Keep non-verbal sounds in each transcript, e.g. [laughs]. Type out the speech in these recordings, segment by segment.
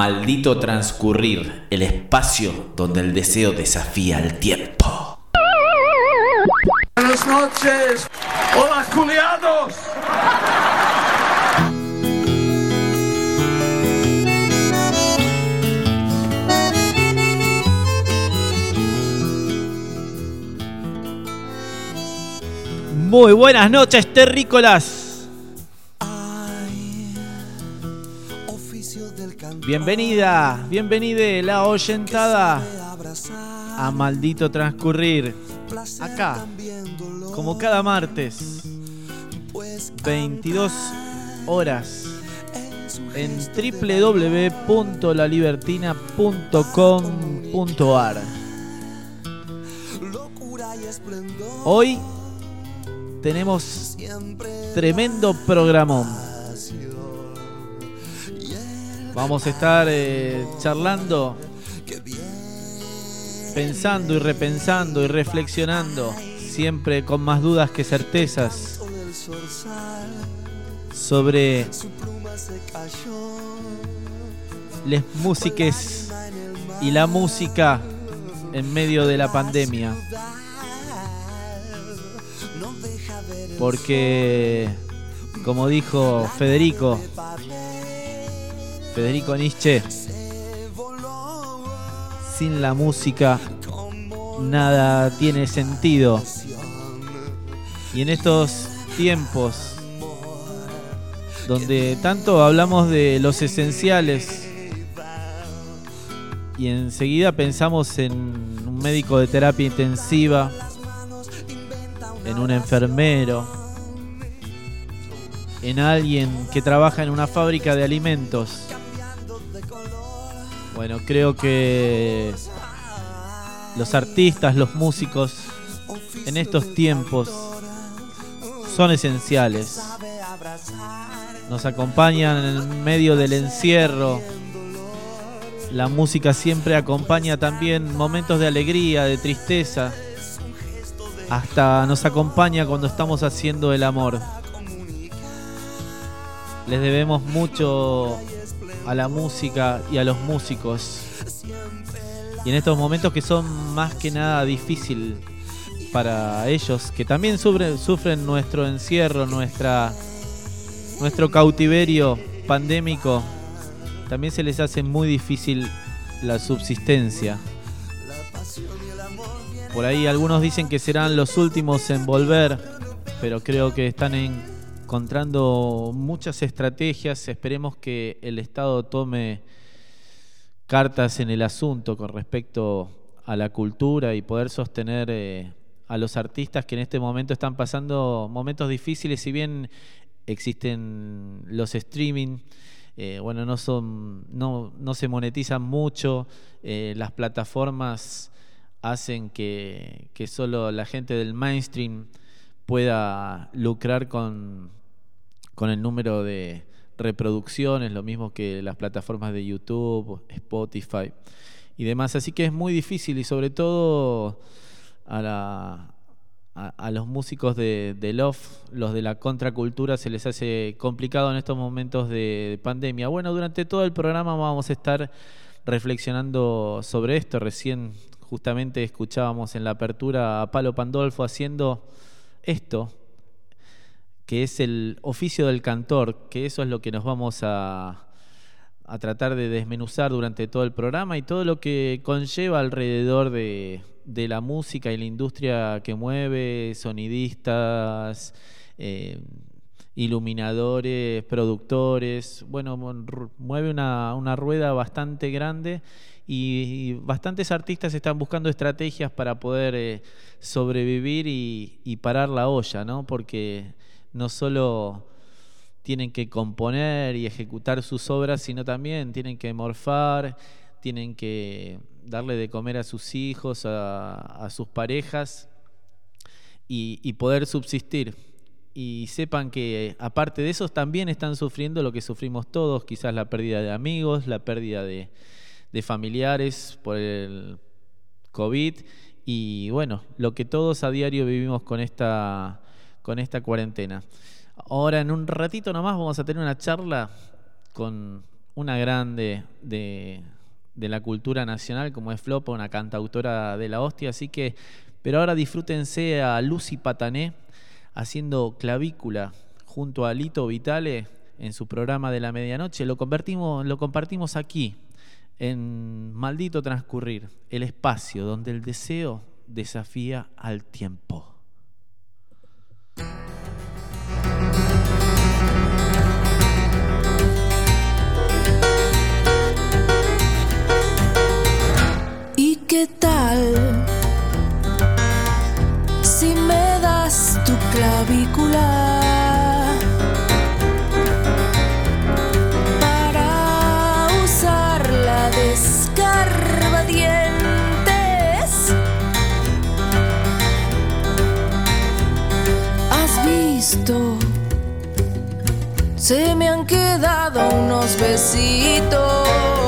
Maldito transcurrir, el espacio donde el deseo desafía el tiempo. Buenas noches. Hola, culiados. Muy buenas noches, terrícolas. Bienvenida, bienvenida la oyentada a Maldito Transcurrir. Acá, como cada martes, 22 horas en www.lalibertina.com.ar. Hoy tenemos tremendo programón. Vamos a estar eh, charlando, pensando y repensando y reflexionando, siempre con más dudas que certezas, sobre las músicas y la música en medio de la pandemia. Porque, como dijo Federico, Federico Nietzsche, sin la música nada tiene sentido. Y en estos tiempos donde tanto hablamos de los esenciales y enseguida pensamos en un médico de terapia intensiva, en un enfermero, en alguien que trabaja en una fábrica de alimentos. Bueno, creo que los artistas, los músicos, en estos tiempos son esenciales. Nos acompañan en medio del encierro. La música siempre acompaña también momentos de alegría, de tristeza. Hasta nos acompaña cuando estamos haciendo el amor. Les debemos mucho a la música y a los músicos. Y en estos momentos que son más que nada difícil para ellos, que también sufren, sufren nuestro encierro, nuestra, nuestro cautiverio pandémico, también se les hace muy difícil la subsistencia. Por ahí algunos dicen que serán los últimos en volver, pero creo que están encontrando muchas estrategias. Esperemos que el Estado tome cartas en el asunto con respecto a la cultura y poder sostener eh, a los artistas que en este momento están pasando momentos difíciles, si bien existen los streaming. Eh, bueno, no, son, no, no se monetizan mucho, eh, las plataformas hacen que, que solo la gente del mainstream pueda lucrar con, con el número de reproducciones, lo mismo que las plataformas de YouTube, Spotify y demás. Así que es muy difícil y sobre todo a, la, a, los músicos de, de, Love, los de la contracultura, se les hace complicado en estos momentos de pandemia. Bueno, durante todo el programa vamos a estar reflexionando sobre esto. Recién justamente escuchábamos en la apertura a Palo Pandolfo haciendo esto, que es el oficio del cantor, que eso es lo que nos vamos a, a tratar de desmenuzar durante todo el programa y todo lo que conlleva alrededor de, de la música y la industria que mueve, sonidistas, eh, iluminadores, productores, bueno, mueve una, una rueda bastante grande y, bastantes artistas están buscando estrategias para poder eh, sobrevivir y, parar la olla, ¿no? Porque no solo tienen que componer y ejecutar sus obras, sino también tienen que morfar, tienen que darle de comer a sus hijos, a, sus parejas y, poder subsistir. Y sepan que aparte de eso también están sufriendo lo que sufrimos todos, quizás la pérdida de amigos, la pérdida de, de familiares por el COVID. Y bueno, lo que todos a diario vivimos con esta, con esta cuarentena. Ahora en un ratito nomás vamos a tener una charla con una grande de, la cultura nacional como es Flopa, una cantautora de la hostia. Así que, pero ahora disfrútense a Lucy Patané haciendo clavícula junto a Lito Vitale en su programa de la medianoche. Lo, convertimos, lo compartimos aquí, en Maldito Transcurrir, el espacio donde el deseo desafía al tiempo. Qué tal si me das tu clavícula? Para usarla de. ¿Has visto? Se me han quedado unos besitos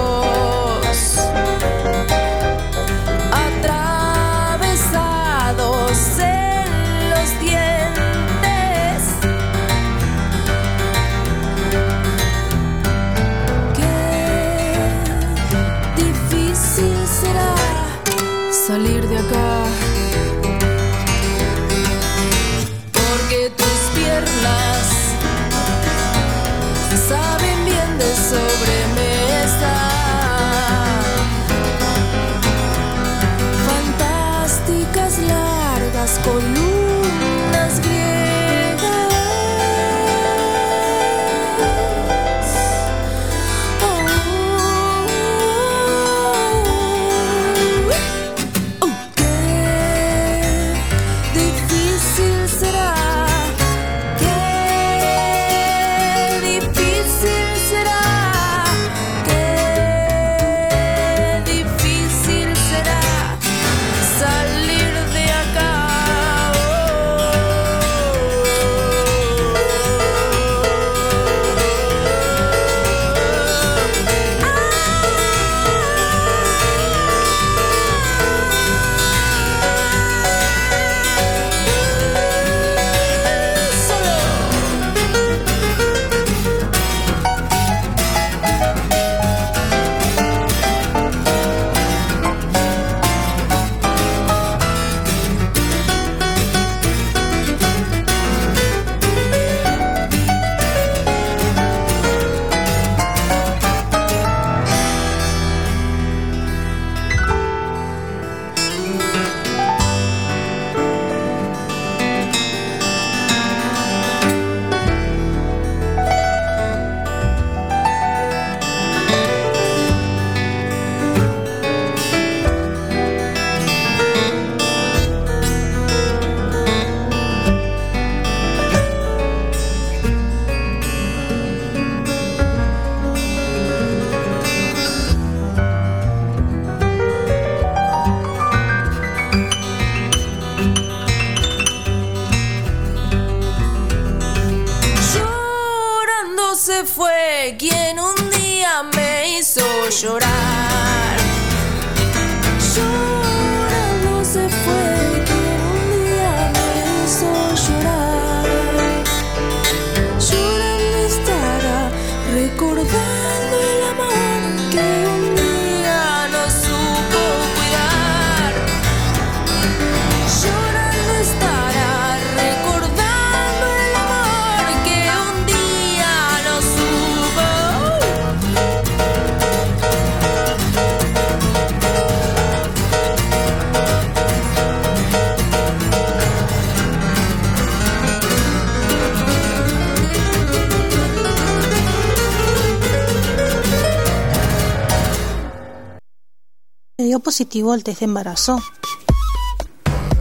positivo el test de embarazo.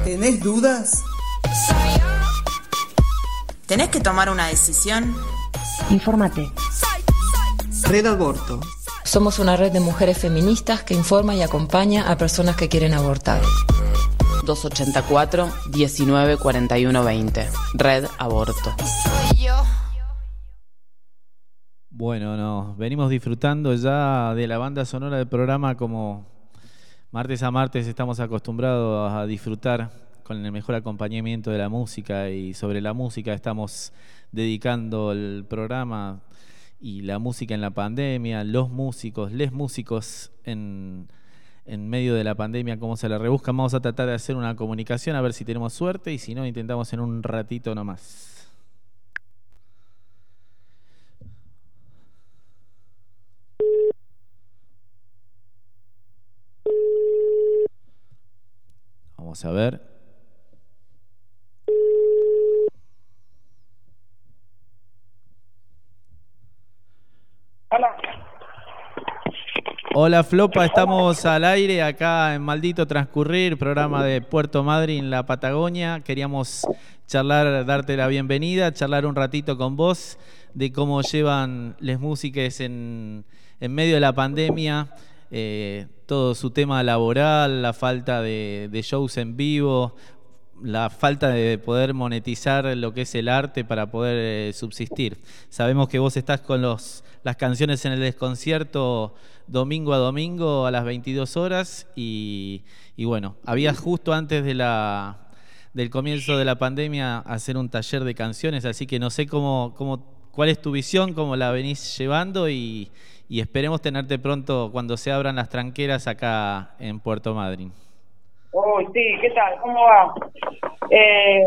¿Tenés dudas? ¿Tenés que tomar una decisión? Infórmate. Red Aborto. Somos una red de mujeres feministas que informa y acompaña a personas que quieren abortar. 284 19 41 20. Red Aborto. Bueno, no, venimos disfrutando ya de la banda sonora del programa como martes a martes estamos acostumbrados a disfrutar con el mejor acompañamiento de la música y sobre la música estamos dedicando el programa y la música en la pandemia, los músicos, les músicos en, en medio de la pandemia, cómo se la rebuscan. Vamos a tratar de hacer una comunicación a ver si tenemos suerte y si no, intentamos en un ratito nomás. Vamos a ver. Hola. Hola Flopa, estamos al aire acá en Maldito Transcurrir, programa de Puerto Madryn, la Patagonia. Queríamos charlar, darte la bienvenida, charlar un ratito con vos de cómo llevan las músicas en, en medio de la pandemia, eh, todo su tema laboral, la falta de, shows en vivo, la falta de poder monetizar lo que es el arte para poder eh, subsistir. Sabemos que vos estás con los, las canciones en el desconcierto domingo a domingo a las 22 horas y, y bueno, habías justo antes de la, del comienzo de la pandemia hacer un taller de canciones, así que no sé cómo, cómo cuál es tu visión, cómo la venís llevando y, y esperemos tenerte pronto cuando se abran las tranqueras acá en Puerto Madryn. Uy, sí, ¿qué tal? ¿Cómo va? Eh,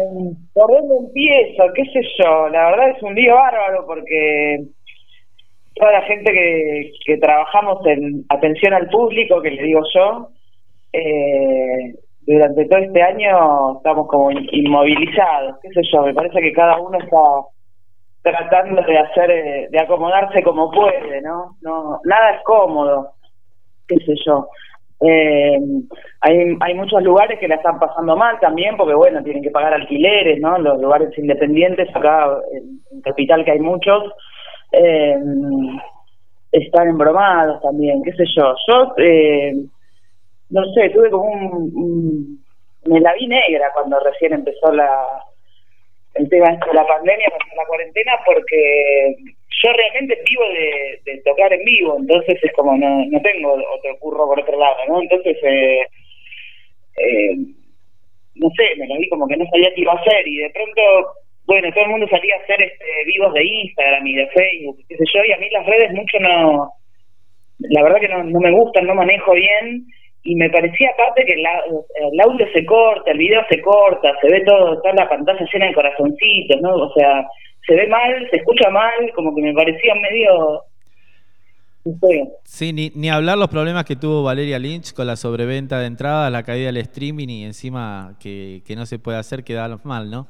¿Por dónde empiezo? ¿Qué sé yo? La verdad es un lío bárbaro porque toda la gente que, que trabajamos en atención al público, que le digo yo, eh, durante todo este año estamos como inmovilizados, qué sé yo, me parece que cada uno está tratando de hacer, eh, de acomodarse como puede, ¿no? no Nada es cómodo, qué sé yo. Eh, hay, hay muchos lugares que la están pasando mal también, porque bueno, tienen que pagar alquileres, ¿no? Los lugares independientes, acá en, Capital que hay muchos, eh, están embromados también, qué sé yo. Yo, eh, no sé, tuve como un, Me la vi negra cuando recién empezó la el tema de la pandemia, la cuarentena, porque yo realmente vivo de, tocar en vivo, entonces es como no, no tengo otro curro por otro lado, ¿no? Entonces, eh, eh, no sé, me lo vi como que no sabía qué iba a hacer y de pronto, bueno, todo el mundo salía a hacer este vivos de Instagram y de Facebook, qué sé yo, y a mí las redes mucho no, la verdad que no, no me gustan, no manejo bien y me parecía aparte que el audio se corta, el video se corta, se ve todo, toda la pantalla llena de corazoncitos, ¿no? O sea, se ve mal, se escucha mal, como que me parecía medio... Sí, ni, ni hablar los problemas que tuvo Valeria Lynch con la sobreventa de entradas, la caída del streaming y encima que, que no se puede hacer queda mal, ¿no?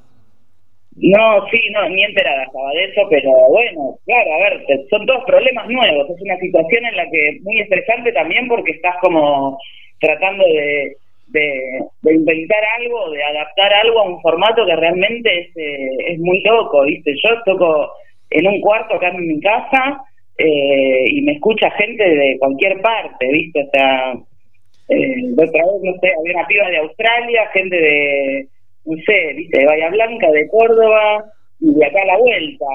No, sí, no, ni enterada estaba de eso, pero bueno, claro, a ver, son todos problemas nuevos, es una situación en la que muy estresante también porque estás como tratando de, de, inventar algo, de adaptar algo a un formato que realmente es, eh, es muy loco, ¿viste? Yo toco en un cuarto acá en mi casa eh, y me escucha gente de cualquier parte, ¿viste? O sea, eh, otra vez, no sé, había una piba de Australia, gente de, no sé, ¿viste? De Bahía Blanca, de Córdoba y de acá a la vuelta.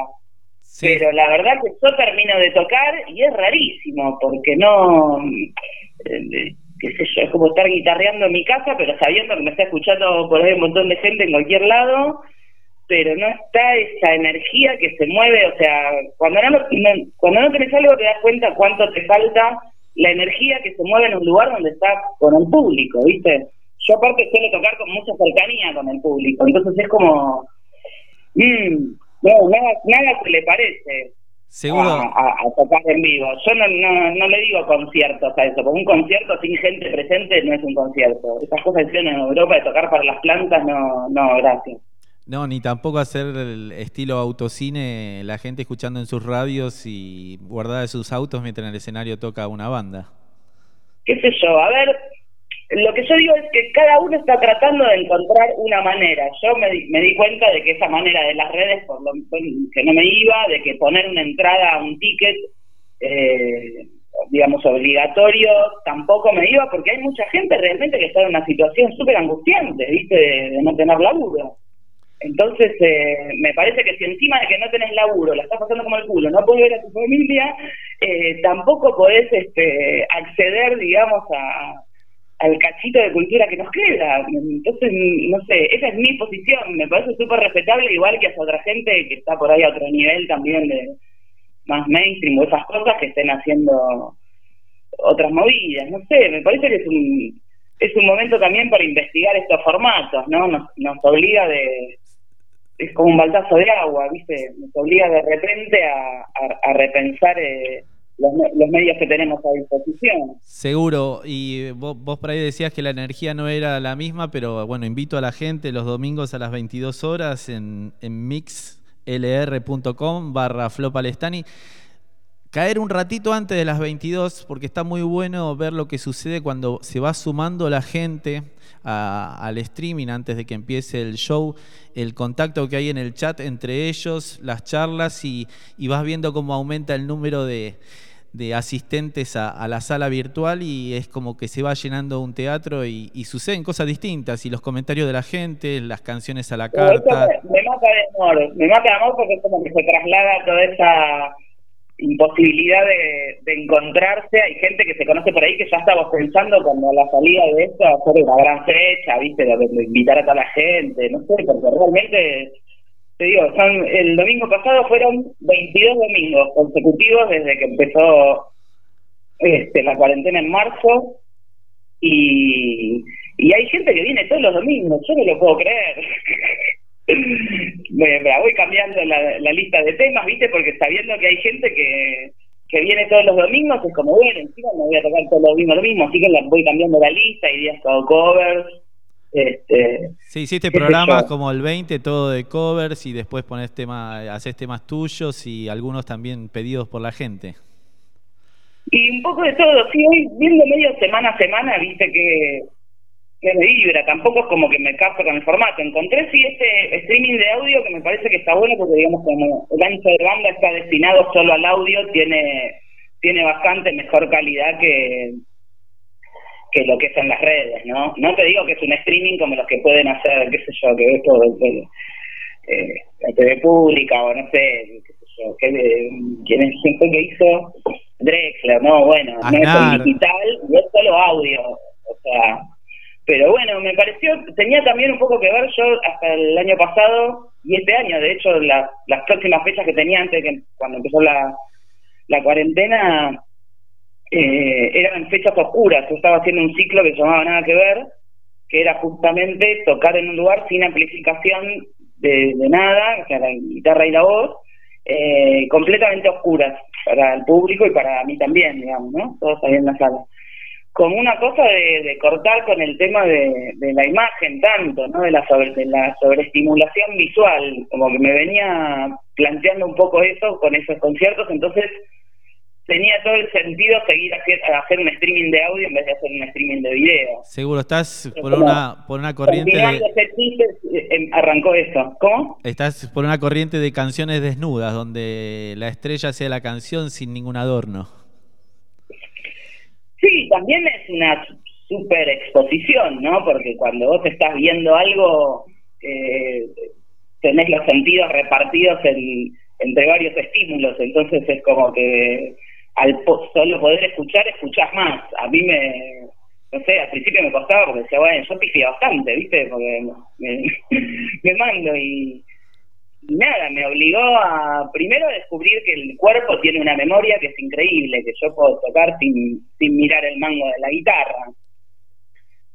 Pero la verdad que yo termino de tocar y es rarísimo, porque no... Qué sé yo, es como estar guitarreando en mi casa, pero sabiendo que me está escuchando por ahí un montón de gente en cualquier lado, pero no está esa energía que se mueve, o sea, cuando no, cuando no tenés algo te das cuenta cuánto te falta la energía que se mueve en un lugar donde estás con el público, ¿viste? Yo aparte suelo tocar con mucha cercanía con el público, entonces es como, mmm, no, nada, nada se le parece. Seguro. A, tocar en vivo. Yo no, no, no, le digo conciertos a eso, porque un concierto sin gente presente no es un concierto. Esas cosas que en Europa de tocar para las plantas, no, no, gracias. No, ni tampoco hacer el estilo autocine, la gente escuchando en sus radios y guardada de sus autos mientras en el escenario toca una banda. ¿Qué sé yo? A ver, lo que yo digo es que cada uno está tratando de encontrar una manera. Yo me, me di cuenta de que esa manera de las redes, por lo que no me iba, de que poner una entrada a un ticket, eh, digamos, obligatorio, tampoco me iba, porque hay mucha gente realmente que está en una situación súper angustiante, ¿viste? De, no tener laburo. Entonces, eh, me parece que si encima de que no tenés laburo, la estás pasando como el culo, no podés ver a tu familia, eh, tampoco podés este, acceder, digamos, a al cachito de cultura que nos queda. Entonces, no sé, esa es mi posición, me parece súper respetable, igual que a otra gente que está por ahí a otro nivel también de, más mainstream o esas cosas que estén haciendo otras movidas, no sé, me parece que es un, es un momento también para investigar estos formatos, ¿no? Nos, nos obliga de, es como un baltazo de agua, ¿viste? Nos obliga de repente a, a, repensar eh, los, medios que tenemos a disposición. Seguro, y vos, vos por ahí decías que la energía no era la misma, pero bueno, invito a la gente los domingos a las 22 horas en, en mixlr.com barra flopalestani caer un ratito antes de las 22, porque está muy bueno ver lo que sucede cuando se va sumando la gente al streaming antes de que empiece el show, el contacto que hay en el chat entre ellos, las charlas y, vas viendo cómo aumenta el número de, asistentes a, la sala virtual y es como que se va llenando un teatro y, suceden cosas distintas y los comentarios de la gente, las canciones a la carta. Me, mata de amor, me mata de amor porque es como que se traslada toda esa imposibilidad de, encontrarse. Hay gente que se conoce por ahí que ya estamos pensando cuando la salida de esto hacer una gran fecha, ¿viste? De, invitar a toda la gente, no sé, porque realmente, te digo, son, el domingo pasado fueron 22 domingos consecutivos desde que empezó este, la cuarentena en marzo y, y hay gente que viene todos los domingos, yo no lo puedo creer. [laughs] me, voy cambiando la, lista de temas, ¿viste? Porque sabiendo que hay gente que, que viene todos los domingos, es como, bueno, encima no voy a tocar todos los domingos lo mismo, así que voy cambiando la lista, y días todo covers. Este, sí, hiciste programas como el 20, todo de covers, y después pones temas, haces temas tuyos y algunos también pedidos por la gente. Y un poco de todo, sí, hoy viendo medio semana a semana, viste que que me vibra, tampoco es como que me capto con el formato. Encontré sí este streaming de audio que me parece que está bueno porque digamos como el ancho de banda está destinado solo al audio, tiene tiene bastante mejor calidad que que lo que son las redes, ¿no? No te digo que es un streaming como los que pueden hacer, qué sé yo, que ves todo el, eh, la TV pública o no sé, qué sé yo, que, quién es quién que hizo Drexler, no, bueno, no es digital, y es solo audio, o sea, pero bueno, me pareció, tenía también un poco que ver yo hasta el año pasado y este año, de hecho, las próximas fechas que tenía antes, que cuando empezó la, la cuarentena, eh, eran fechas oscuras. Yo estaba haciendo un ciclo que se llamaba Nada que Ver, que era justamente tocar en un lugar sin amplificación de, nada, o sea, la guitarra y la voz, eh, completamente oscuras para el público y para mí también, digamos, ¿no? Todos ahí en la sala como una cosa de, cortar con el tema de, la imagen tanto, ¿no? De la, sobre, de la sobreestimulación visual, como que me venía planteando un poco eso con esos conciertos, entonces tenía todo el sentido seguir hacer, hacer un streaming de audio en vez de hacer un streaming de video. Seguro, estás por una por una corriente de... Eh, em, arrancó eso. ¿Cómo? Estás por una corriente de canciones desnudas, donde la estrella sea la canción sin ningún adorno. Sí, también es una super exposición, ¿no? Porque cuando vos estás viendo algo, eh, tenés los sentidos repartidos en, entre varios estímulos, entonces es como que al solo poder escuchar, escuchás más. A mí me, no sé, al principio me costaba porque decía, bueno, yo pifé bastante, ¿viste? Porque me, me [laughs] mando y nada, me obligó a primero a descubrir que el cuerpo tiene una memoria que es increíble, que yo puedo tocar sin, sin mirar el mango de la guitarra.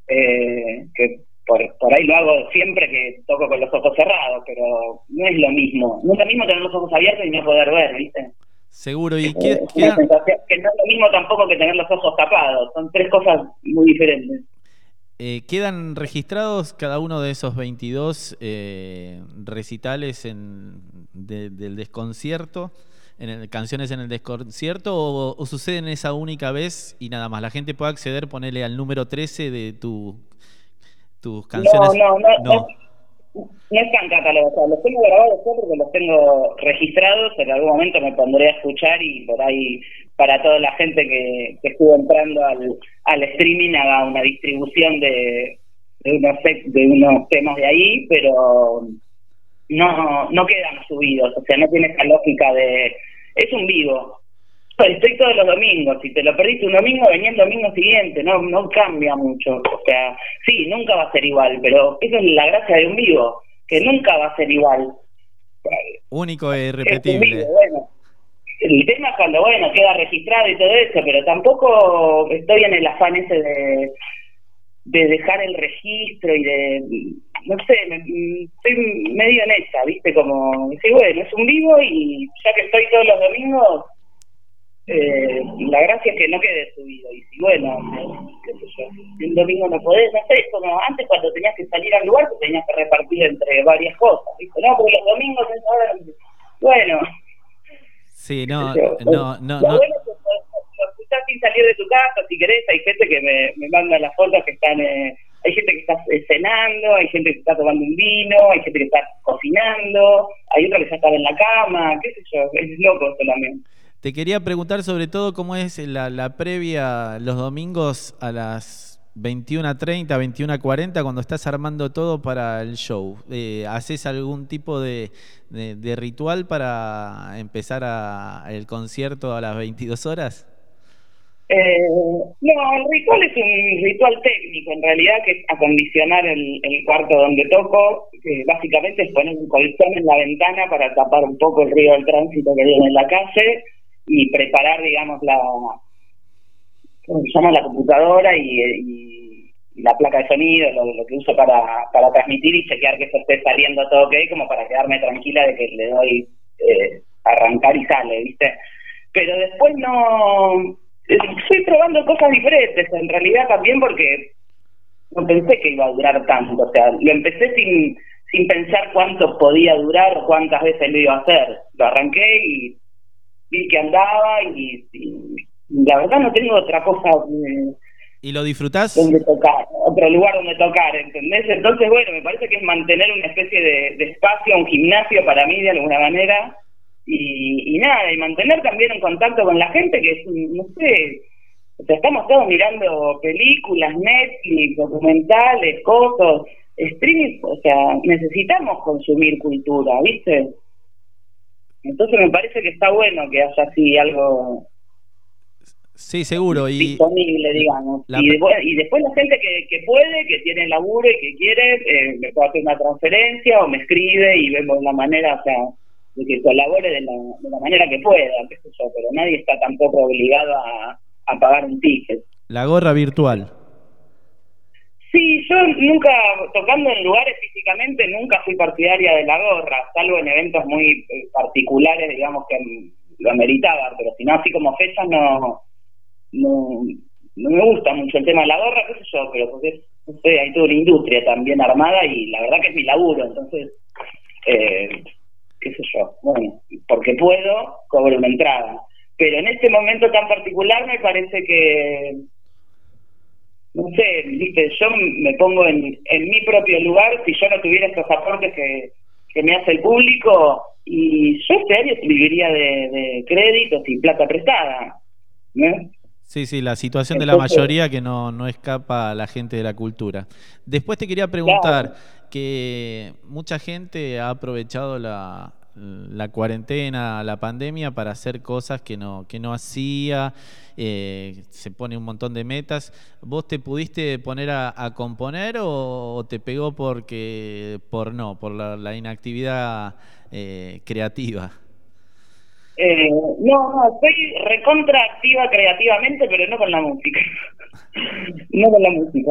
Eh, que por, por ahí lo hago siempre que toco con los ojos cerrados, pero no es lo mismo. No es lo mismo tener los ojos abiertos y no poder ver, ¿viste? Seguro, y eh, que no es lo mismo tampoco que tener los ojos tapados, son tres cosas muy diferentes. Eh, ¿Quedan registrados cada uno de esos 22 eh, recitales en, del desconcierto, en el, canciones en el desconcierto, o, sucede en esa única vez y nada más? ¿La gente puede acceder, ponerle al número 13 de tu, tus canciones? No, no, no. no. Están catalogados, los tengo grabados porque los tengo registrados, en algún momento me pondré a escuchar y por ahí para toda la gente que, que estuvo entrando al, al streaming haga una distribución de, de, unos, de unos temas de ahí, pero no, no quedan subidos, o sea, no tiene esa lógica de... Es un vivo. Estoy todos los domingos, si te lo perdiste un domingo, venía el domingo siguiente, no no cambia mucho. O sea, sí, nunca va a ser igual, pero esa es la gracia de un vivo, que nunca va a ser igual. Único e irrepetible. bueno, el tema es cuando, bueno, queda registrado y todo eso, pero tampoco estoy en el afán ese de, de dejar el registro y de, no sé, me, estoy medio en esa, ¿viste? Como decir, bueno, es un vivo y ya que estoy todos los domingos, eh, la gracia es que no quede subido. Y si, bueno, qué sé yo, un domingo no podés, no sé, es como antes cuando tenías que salir al lugar, te tenías que repartir entre varias cosas, ¿viste? No, porque los domingos es ahora, bueno. Sí, no, no, no. Lo bueno es que lo escuchás sin salir de tu casa, si querés, hay gente que me, me manda las fotos que están... Eh, hay gente que está cenando, hay gente que está tomando un vino, hay gente que está cocinando, hay otra que ya está en la cama, qué sé yo, es loco también. Te quería preguntar sobre todo cómo es la, previa los domingos a las 21.30, 21.40 cuando estás armando todo para el show. Eh, ¿Haces algún tipo de, ritual para empezar a, el concierto a las 22 horas? Eh, no, el ritual es un ritual técnico, en realidad, que es acondicionar el, el cuarto donde toco, que básicamente es poner un colchón en la ventana para tapar un poco el ruido del tránsito que viene en la calle y preparar, digamos, la. La computadora y, la placa de sonido, lo, que uso para, para transmitir y chequear que eso esté saliendo todo ok, como para quedarme tranquila de que le doy eh, arrancar y sale, ¿viste? Pero después no Estoy probando cosas diferentes, en realidad también porque no pensé que iba a durar tanto. O sea, lo empecé sin, sin pensar cuánto podía durar cuántas veces lo iba a hacer. Lo arranqué y vi que andaba y, la verdad no tengo otra cosa. Eh, ¿Y lo disfrutás? Donde tocar, otro lugar donde tocar, ¿entendés? Entonces, bueno, me parece que es mantener una especie de, de espacio, un gimnasio para mí de alguna manera y, y nada, y mantener también en contacto con la gente que, no sé, o sea, estamos todos mirando películas, Netflix, documentales, cosas, streaming, o sea, necesitamos consumir cultura, ¿viste? Entonces me parece que está bueno que haya así algo Sí, seguro. Y disponible, digamos. Y, después, y, después la gente que, que puede, que tiene laburo y que quiere, eh, me puede hacer una transferencia o me escribe y vemos la manera, o sea, de que colabore de la, de la manera que pueda, qué sé yo, pero nadie está tampoco obligado a, a pagar un ticket. La gorra virtual. Sí, yo nunca, tocando en lugares físicamente, nunca fui partidaria de la gorra, salvo en eventos muy eh, particulares, digamos, que lo ameritaban, pero si no, así como fechas, no, no, no me gusta mucho el tema de la gorra, qué sé yo, pero porque, no sé, hay toda una industria también armada y la verdad que es mi laburo, entonces, eh, qué sé yo, bueno, porque puedo, cobro una entrada. Pero en este momento tan particular me parece que, no sé, viste, yo me pongo en, en mi propio lugar, si yo no tuviera estos aportes que, que me hace el público, y yo este año viviría de, de créditos y plata prestada. Sí, sí, la situación de la mayoría que no, no escapa a la gente de la cultura. Después te quería preguntar que mucha gente ha aprovechado la, la cuarentena, la pandemia para hacer cosas que no, que no hacía, eh, se pone un montón de metas. ¿Vos te pudiste poner a, componer o, te pegó porque por no, por la, inactividad eh, creativa? Eh, no, no, soy recontra activa creativamente, pero no con la música. [laughs] no con la música.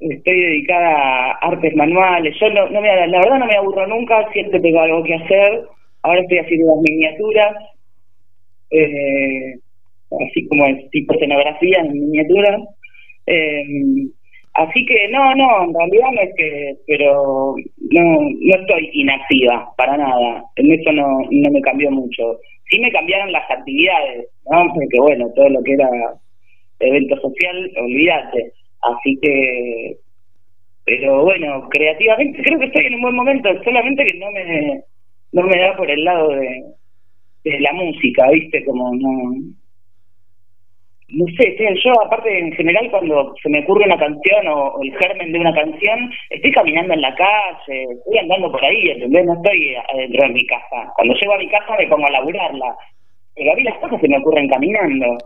Estoy dedicada a artes manuales. Yo no, no me, la verdad no me aburro nunca, siempre tengo algo que hacer. Ahora estoy haciendo unas miniaturas, eh, así como es tipo escenografía en miniaturas. Eh, así que no, no, en realidad no es que, pero no, no estoy inactiva para nada. En eso no, no me cambió mucho. Sí me cambiaron las actividades, ¿no? Porque bueno, todo lo que era evento social, olvídate Así que, pero bueno, creativamente creo que estoy en un buen momento, solamente que no me, no me da por el lado de, de la música, ¿viste? Como no. No sé, yo aparte en general cuando se me ocurre una canción o, el germen de una canción, estoy caminando en la calle, estoy andando por ahí, ¿entendés? No estoy adentro de mi casa. Cuando llego a mi casa me pongo a laburarla. Pero a mí las cosas se me ocurren caminando.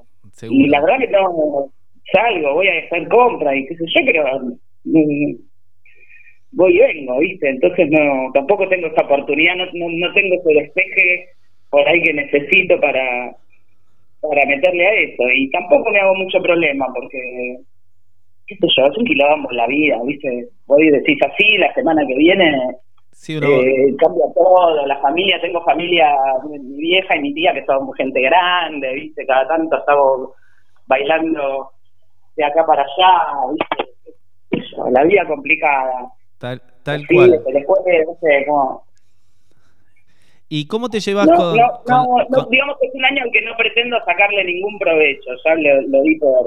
Y la verdad que no, salgo, voy a hacer compras y qué sé yo, pero mm, voy y vengo, ¿viste? Entonces no tampoco tengo esa oportunidad, no, no, tengo ese despeje por ahí que necesito para, para meterle a eso. Y tampoco me hago mucho problema porque, qué sé yo, es un quilombo la vida, ¿viste? Voy y decís así, la semana que viene eh, cambia todo, la familia, tengo familia, mi vieja y mi tía que son gente grande, ¿viste? Cada tanto estamos bailando de acá para allá, ¿viste? La vida complicada. Tal, tal cual. Después, no sé, como ¿Y cómo te llevas con, no, digamos que es un año en que no pretendo sacarle ningún provecho, ya lo, lo di por...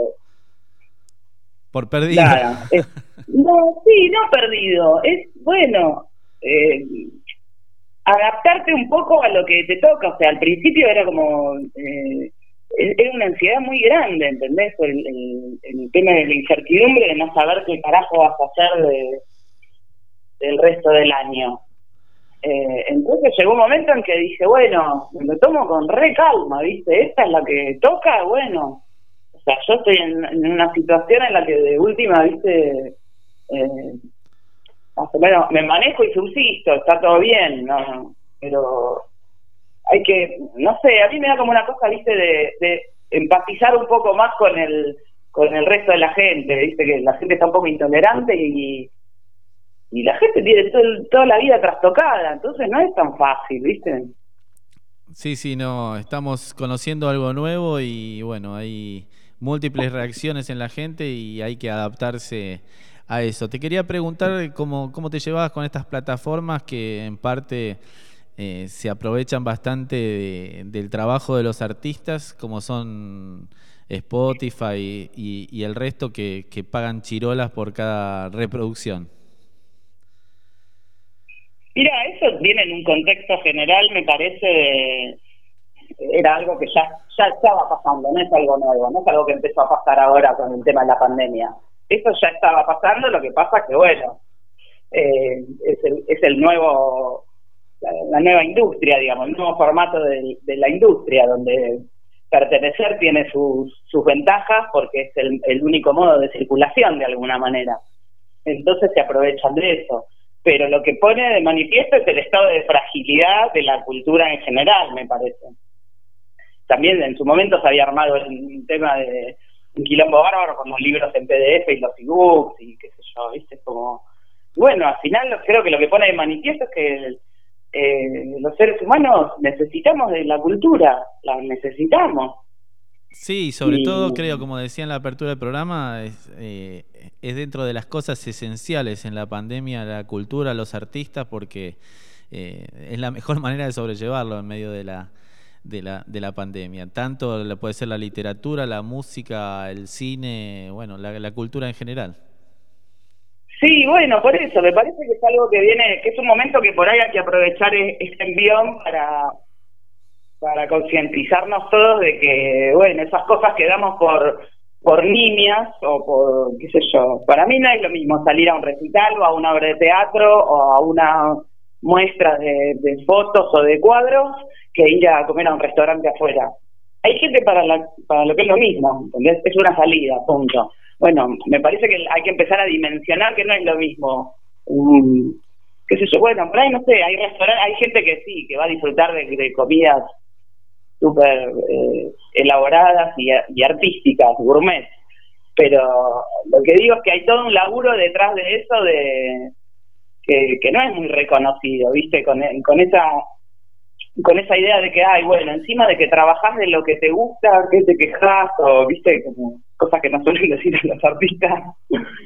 Por perdido. no, sí, no perdido. Es, bueno, eh, adaptarte un poco a lo que te toca. O sea, al principio era como... Eh, era una ansiedad muy grande, ¿entendés? El, el, tema de la incertidumbre de no saber qué carajo vas a hacer de, del resto del año. Eh, entonces llegó un momento en que dije, bueno, me lo tomo con re calma, ¿viste? Esta es la que toca, bueno. O sea, yo estoy en, una situación en la que de última, ¿viste? Eh, más o menos me manejo y subsisto, está todo bien, ¿no? Pero hay que, no sé, a mí me da como una cosa, ¿viste? De, de empatizar un poco más con el con el resto de la gente, ¿viste? Que la gente está un poco intolerante y y la gente tiene toda la vida trastocada, entonces no es tan fácil, ¿viste? Sí, sí, no, estamos conociendo algo nuevo y bueno, hay múltiples reacciones en la gente y hay que adaptarse a eso. Te quería preguntar cómo, cómo te llevabas con estas plataformas que en parte eh, se aprovechan bastante del trabajo de los artistas, como son Spotify y, el resto que, pagan chirolas por cada reproducción. Mira, eso viene en un contexto general, me parece, era algo que ya, ya estaba pasando, no es algo nuevo, no es algo que empezó a pasar ahora con el tema de la pandemia. Eso ya estaba pasando, lo que pasa que, bueno, eh, es el nuevo, la, nueva industria, digamos, el nuevo formato de, la industria, donde pertenecer tiene sus, sus ventajas porque es el, el único modo de circulación de alguna manera. Entonces se aprovechan de eso pero lo que pone de manifiesto es el estado de fragilidad de la cultura en general, me parece. También en su momento se había armado un tema de un quilombo bárbaro con los libros en PDF y los ebooks y qué sé yo, ¿viste? Como, bueno, al final creo que lo que pone de manifiesto es que eh, los seres humanos necesitamos de la cultura, la necesitamos. Sí, sobre todo creo, como decía en la apertura del programa, es, eh, es, dentro de las cosas esenciales en la pandemia, la cultura, los artistas, porque eh, es la mejor [laughs] manera de sobrellevarlo en medio de la, de la, de la pandemia. Tanto puede ser la literatura, la música, el cine, bueno, la, la cultura en general. Sí, bueno, por eso, me parece que es algo que viene, que es un momento que por ahí hay que aprovechar e-, este envión para para concientizarnos todos de que, bueno, esas cosas que damos por por niñas o por, qué sé yo, para mí no es lo mismo salir a un recital o a una obra de teatro o a una muestra de, fotos o de cuadros que ir a comer a un restaurante afuera. Hay gente para, la, para lo que es lo mismo, ¿entendés? Es una salida, punto. Bueno, me parece que hay que empezar a dimensionar que no es lo mismo qué sé yo, bueno, por ahí no sé, hay restaurantes, hay gente que sí, que va a disfrutar de, comidas súper eh, elaboradas y, artísticas, gourmet. Pero lo que digo es que hay todo un laburo detrás de eso de que, que no es muy reconocido, ¿viste? Con, con esa con esa idea de que, ay, bueno, encima de que trabajas de lo que te gusta, que te quejas, o, viste, como cosas que no suelen [laughs] decir los artistas.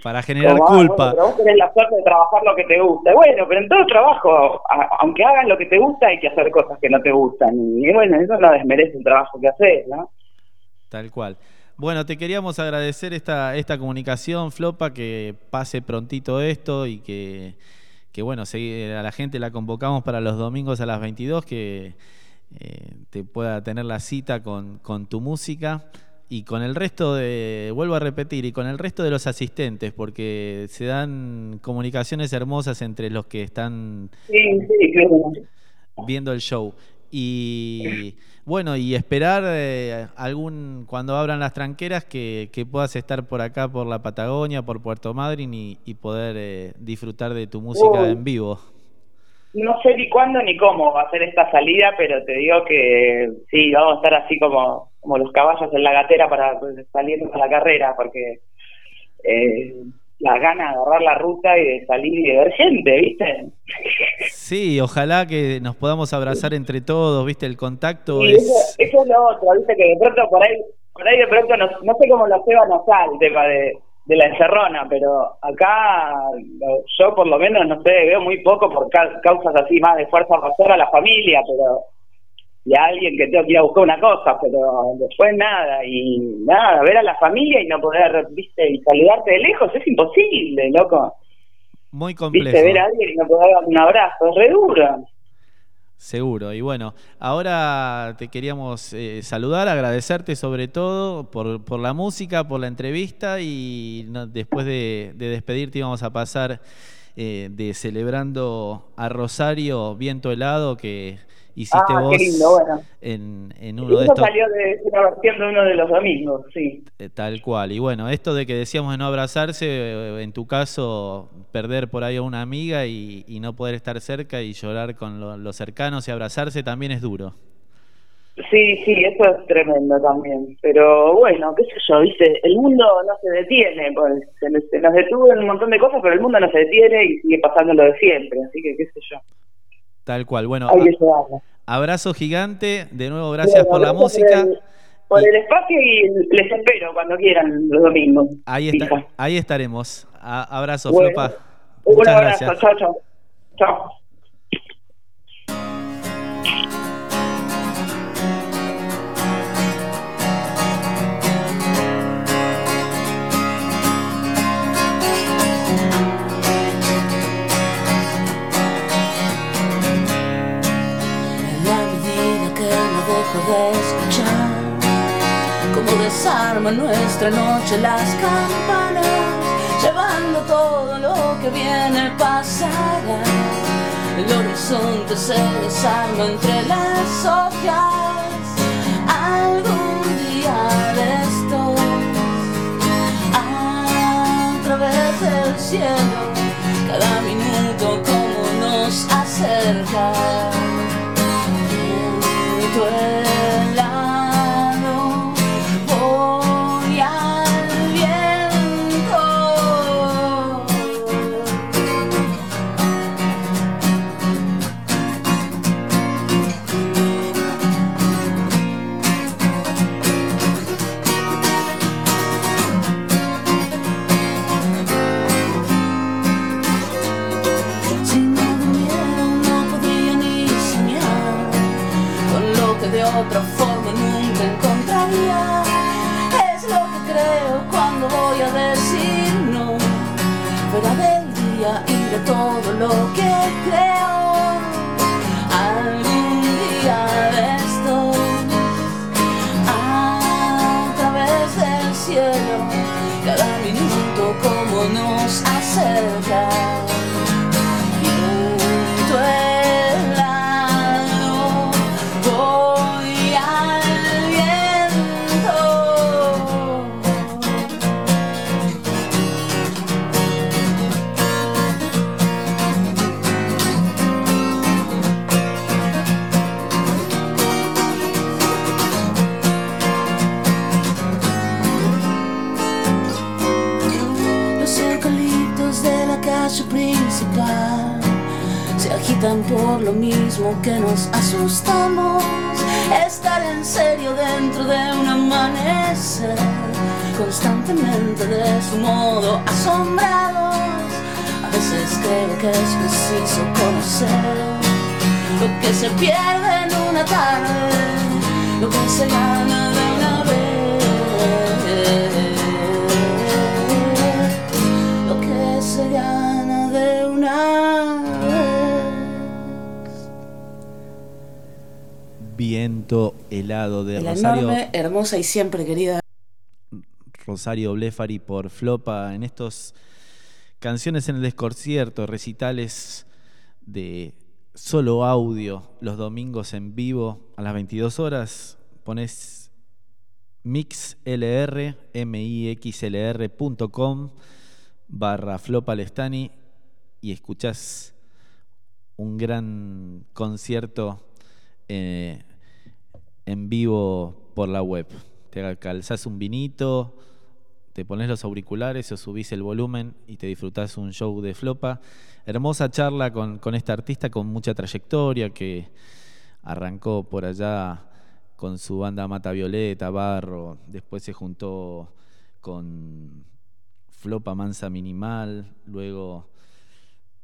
Para generar culpa. pero vos tenés la suerte de trabajar lo que te gusta. Bueno, pero en todo trabajo, aunque hagas lo que te gusta, hay que hacer cosas que no te gustan. Y bueno, eso no desmerece el trabajo que haces, ¿no? Tal cual. Bueno, te queríamos agradecer esta, esta comunicación, Flopa, que pase prontito esto y que que bueno, a la gente la convocamos para los domingos a las 22, que eh, te pueda tener la cita con, con, tu música y con el resto de, vuelvo a repetir, y con el resto de los asistentes, porque se dan comunicaciones hermosas entre los que están viendo el show. Y bueno, y esperar eh, algún cuando abran las tranqueras que, puedas estar por acá, por la Patagonia, por Puerto Madryn y, poder eh, disfrutar de tu música en vivo. no sé ni cuándo ni cómo va a ser esta salida, pero te digo que sí, vamos a estar así como, como los caballos en la gatera para pues, salir a la carrera, porque eh, la gana de agarrar la ruta y de salir y de ver gente, ¿viste? Sí, ojalá que nos podamos abrazar entre todos, ¿viste? El contacto Y es... eso, eso es lo otro, ¿viste? Que de pronto por ahí, por ahí de pronto no, no sé cómo lo lleva nasal el tema de, de la encerrona, pero acá yo por lo menos, no sé, veo muy poco por ca- causas así más de fuerza mayor a la familia, pero y a alguien que tengo que ir a buscar una cosa, pero después nada, y nada, ver a la familia y no poder, viste, y saludarte de lejos es imposible, loco. Muy Viste, complejo. ver a alguien y no poder dar un abrazo, es re duro. Seguro. Y bueno, ahora te queríamos eh, saludar, agradecerte sobre todo por, por la música, por la entrevista y no- después de, de despedirte íbamos a pasar eh, de celebrando a Rosario Viento Helado que hiciste Ah, vos qué lindo, bueno. en, en uno de estos... salió de una versión de uno de los domingos, sí. Eh, Tal cual. Y bueno, esto de que decíamos de no abrazarse, eh, en tu caso, perder por ahí a una amiga y, y no poder estar cerca y llorar con lo- los cercanos y abrazarse también es duro. Sí, sí, eso es tremendo también. Pero bueno, qué sé yo, viste, el mundo no se detiene, pues, se nos detuvo en un montón de cosas, pero el mundo no se detiene y sigue pasando lo de siempre, así que qué sé yo. Tal cual. Bueno, Hay que abrazo gigante. De nuevo, gracias Bueno, por la música. Por el, por el espacio y les espero cuando quieran los domingos. Ahí, está, ahí estaremos. A- abrazo, Bueno, Flopa. Un Muchas abrazo, gracias. chao, chao. Chao. Como desarma nuestra noche las campanas Llevando todo lo que viene pasará El horizonte se desarma entre las hojas. Algún día de estos A través del cielo Cada minuto como nos acerca por lo mismo que nos asustamos. Estar en serio dentro de un amanecer, constantemente de su modo asombrados. A veces creo que es preciso conocer lo que se pierde en una tarde, lo que se gana Viento helado de La Rosario. enorme, hermosa y siempre querida. Rosario Blefari por Flopa en estos canciones en el desconcierto, recitales de solo audio los domingos en vivo a las 22 horas. Pones mixlr, mixlr.com barra Flopa Lestani y escuchás un gran concierto eh, en vivo por la web. Te calzás un vinito, te pones los auriculares o subís el volumen y te disfrutás un show de flopa. Hermosa charla con, con esta artista con mucha trayectoria que arrancó por allá con su banda Mata Violeta, Barro, después se juntó con Flopa Mansa Minimal, luego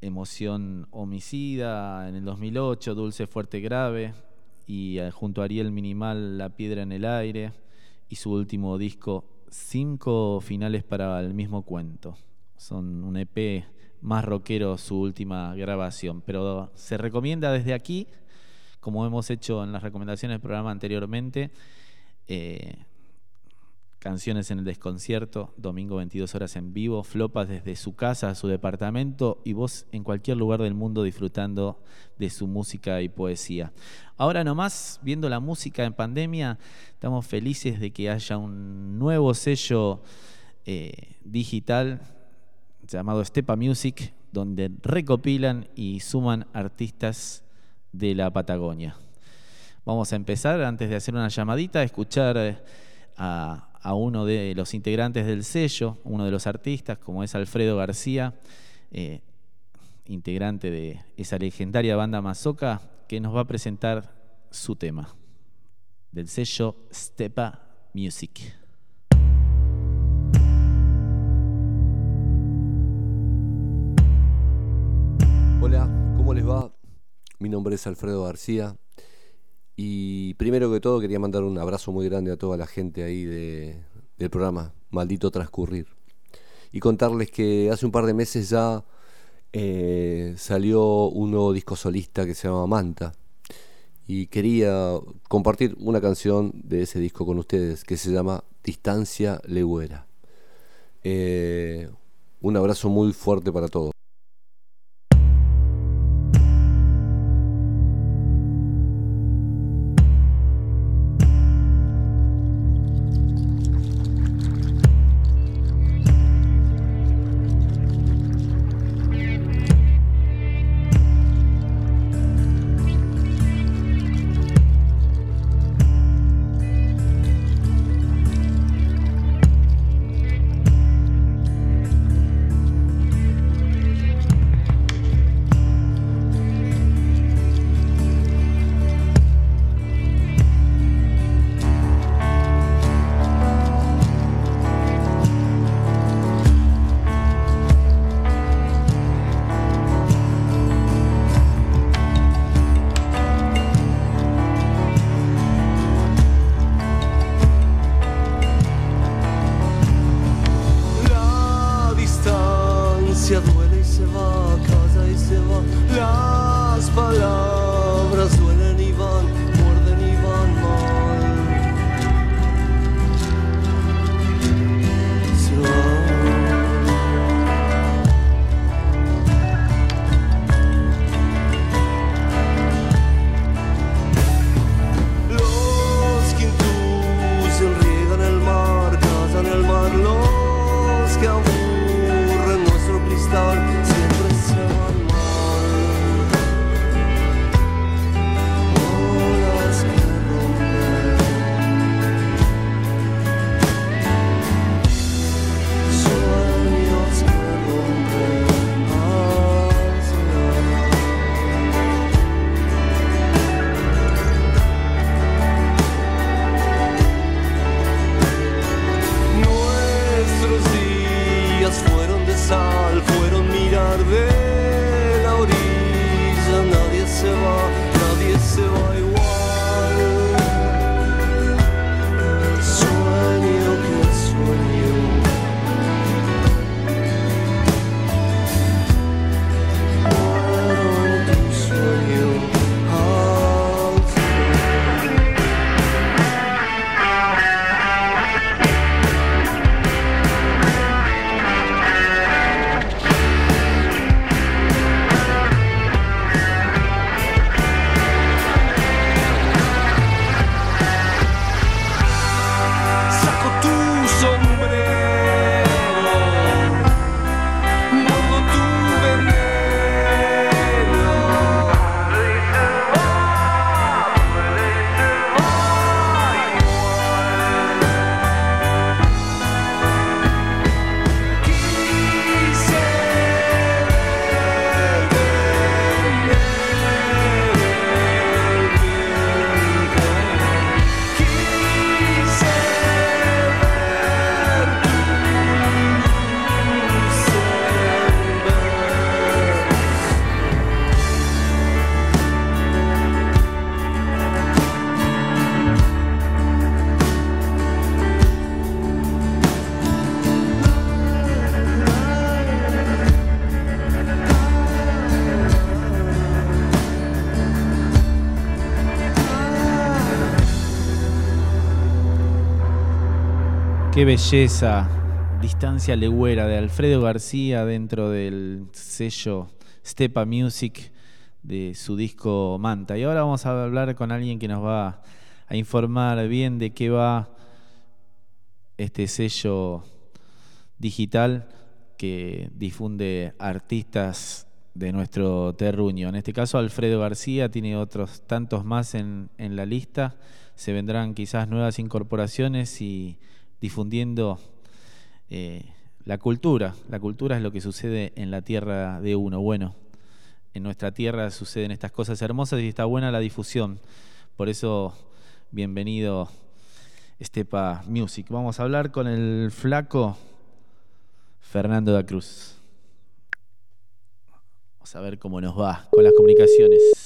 Emoción Homicida en el 2008, Dulce Fuerte Grave, y eh, junto a Ariel Minimal La Piedra en el Aire, y su último disco, Cinco Finales para el mismo cuento. Son un EP más rockero su última grabación, pero se recomienda desde aquí como hemos hecho en las recomendaciones del programa anteriormente, eh, canciones en el desconcierto, domingo 22 horas en vivo, flopas desde su casa a su departamento y vos en cualquier lugar del mundo disfrutando de su música y poesía. Ahora nomás, viendo la música en pandemia, estamos felices de que haya un nuevo sello eh, digital llamado Stepa Music, donde recopilan y suman artistas de la Patagonia. Vamos a empezar, antes de hacer una llamadita, a escuchar eh, a, uno de los integrantes del sello, uno de los artistas, como es Alfredo García, eh, integrante de esa legendaria banda Mazoca, que nos va a presentar su tema del sello Stepa Music. Hola, ¿cómo les va? Mi nombre es Alfredo García y primero que todo quería mandar un abrazo muy grande a toda la gente ahí del programa Maldito Transcurrir y contarles que hace un par de meses ya eh, salió un nuevo disco solista que se llama Manta y quería compartir una canción de ese disco con ustedes que se llama Distancia Legüera. Eh, un abrazo muy fuerte para todos. Belleza, distancia legüera de Alfredo García dentro del sello Stepa Music de su disco Manta. Y ahora vamos a hablar con alguien que nos va a informar bien de qué va este sello digital que difunde artistas de nuestro terruño. En este caso Alfredo García tiene otros tantos más en la lista. Se vendrán quizás nuevas incorporaciones y difundiendo eh, la cultura. La cultura es lo que sucede en la tierra de uno. Bueno, en nuestra tierra suceden estas cosas hermosas y está buena la difusión. Por eso, bienvenido Estepa Music. Vamos a hablar con el flaco Fernando da Cruz. Vamos a ver cómo nos va con las comunicaciones.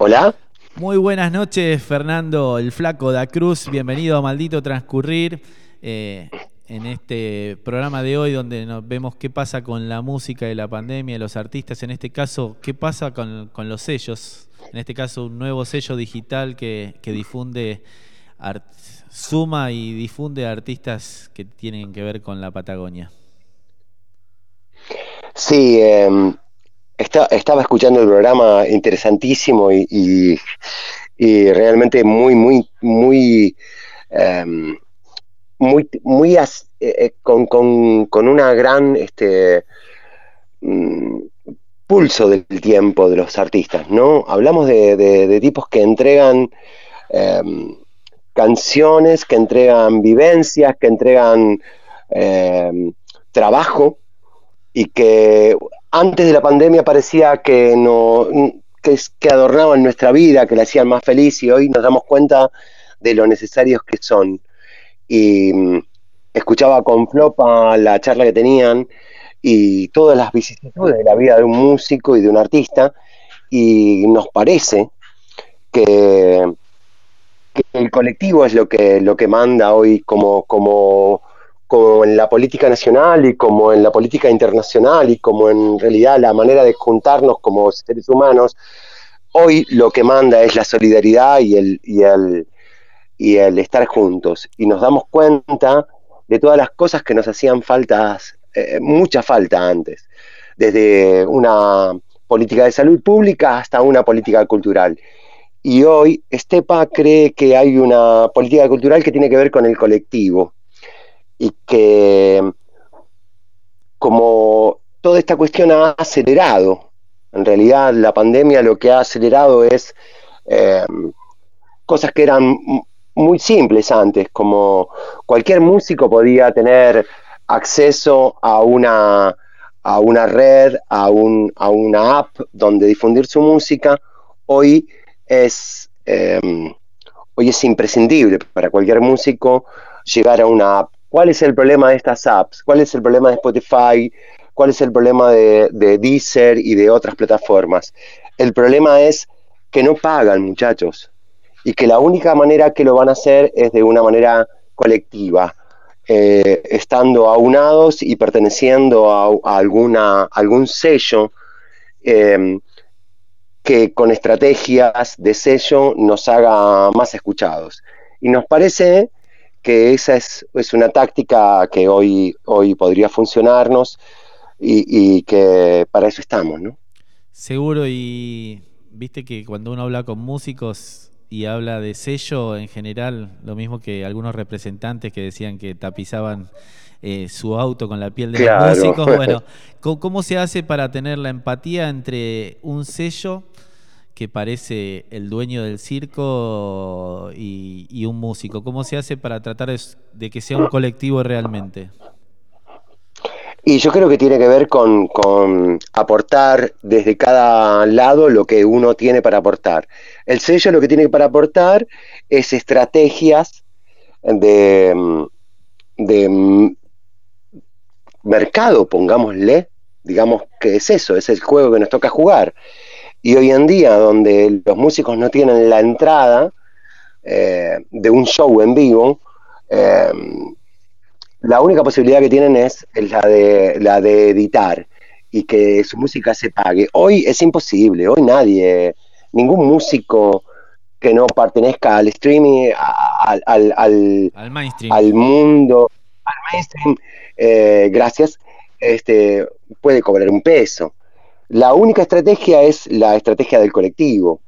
Hola. Muy buenas noches, Fernando el Flaco da Cruz. Bienvenido a Maldito Transcurrir. Eh, en este programa de hoy donde nos vemos qué pasa con la música de la pandemia, los artistas, en este caso, qué pasa con, los sellos, en este caso un nuevo sello digital que, difunde, suma y difunde artistas que tienen que ver con la Patagonia. Sí, eh, estaba escuchando el programa interesantísimo y, realmente muy, muy, muy, em, muy, muy eh, eh, con, con, una gran este, mm, pulso del tiempo de los artistas, ¿no? Hablamos de, tipos que entregan em, canciones, que entregan vivencias, que entregan em, trabajo y que antes de la pandemia parecía que no que, adornaban nuestra vida, que la hacían más feliz y hoy nos damos cuenta de lo necesarios que son. Y mm, escuchaba con Flopa la charla que tenían y todas las vicisitudes de la vida de un músico y de un artista y nos parece que, que el colectivo es lo que, lo que manda hoy como, como como en la política nacional y como en la política internacional y como en realidad la manera de juntarnos como seres humanos, hoy lo que manda es la solidaridad y el, y el, y el estar juntos. Y nos damos cuenta de todas las cosas que nos hacían falta, eh, mucha falta antes, desde una política de salud pública hasta una política cultural. Y hoy Estepa cree que hay una política cultural que tiene que ver con el colectivo, y que como toda esta cuestión ha acelerado, en realidad la pandemia lo que ha acelerado es eh, cosas que eran muy simples antes, como cualquier músico podía tener acceso a una, a una red, a, un, a una app donde difundir su música, hoy es, eh, hoy es imprescindible para cualquier músico llegar a una app ¿Cuál es el problema de estas apps? ¿Cuál es el problema de Spotify? ¿Cuál es el problema de, Deezer y de otras plataformas? El problema es que no pagan, muchachos, y que la única manera que lo van a hacer es de una manera colectiva, eh, estando aunados y perteneciendo a, alguna, algún sello em, que con estrategias de sello nos haga más escuchados. Y nos parece que esa es, una táctica que hoy, hoy podría funcionarnos y, que para eso estamos, ¿no? Seguro, y viste que cuando uno habla con músicos y habla de sello en general, lo mismo que algunos representantes que decían que tapizaban eh, su auto con la piel de los músicos, bueno, [laughs] ¿cómo se hace para tener la empatía entre un sello que parece el dueño del circo y, un músico? ¿Cómo se hace para tratar de, que sea un colectivo realmente? Y yo creo que tiene que ver con, aportar desde cada lado lo que uno tiene para aportar. El sello lo que tiene para aportar es estrategias de, de mercado, pongámosle, digamos que es eso, es el juego que nos toca jugar. Y hoy en día, donde los músicos no tienen la entrada eh, de un show en vivo, eh, la única posibilidad que tienen es la de, la de editar. y que su música se pague. Hoy es imposible, hoy nadie, ningún músico que no pertenezca al streaming, al, al, al, Al mainstream. al mundo, al mainstream, eh, gracias, este, puede cobrar un peso. La única estrategia es la estrategia del colectivo,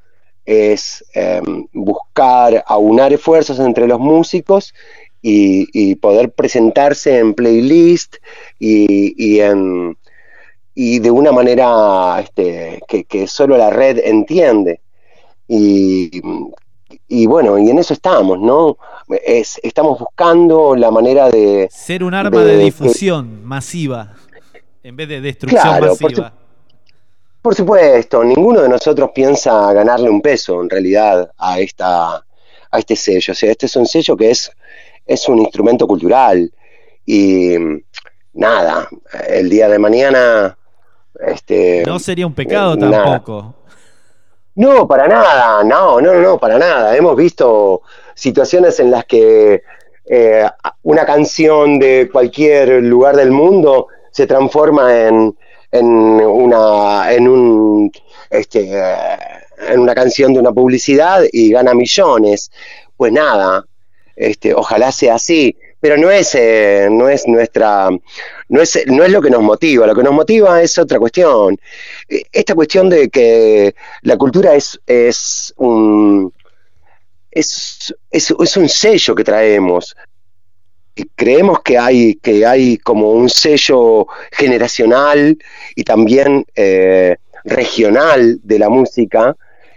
es eh, buscar aunar esfuerzos entre los músicos y, y poder presentarse en playlist y, y en, y de una manera este, que, que solo la red entiende. Y, y bueno, y en eso estamos, ¿no? Es, estamos buscando la manera de... Ser un arma de, difusión masiva en vez de destrucción Claro, masiva. Por supuesto, ninguno de nosotros piensa ganarle un peso en realidad a esta a este sello. O sea, este es un sello que es, es un instrumento cultural. Y nada, el día de mañana. Este, No sería un pecado nada. tampoco. No, para nada, no, no, no, para nada. Hemos visto situaciones en las que eh, una canción de cualquier lugar del mundo se transforma en, en una, en un, este, en una canción de una publicidad y gana millones. Pues nada, este, ojalá sea así. Pero no es, eh, no es nuestra, no es, no es lo que nos motiva. Lo que nos motiva es otra cuestión. Esta cuestión de que la cultura es, es un es, es un sello que traemos. Creemos que hay, que hay como un sello generacional y también eh, regional de la música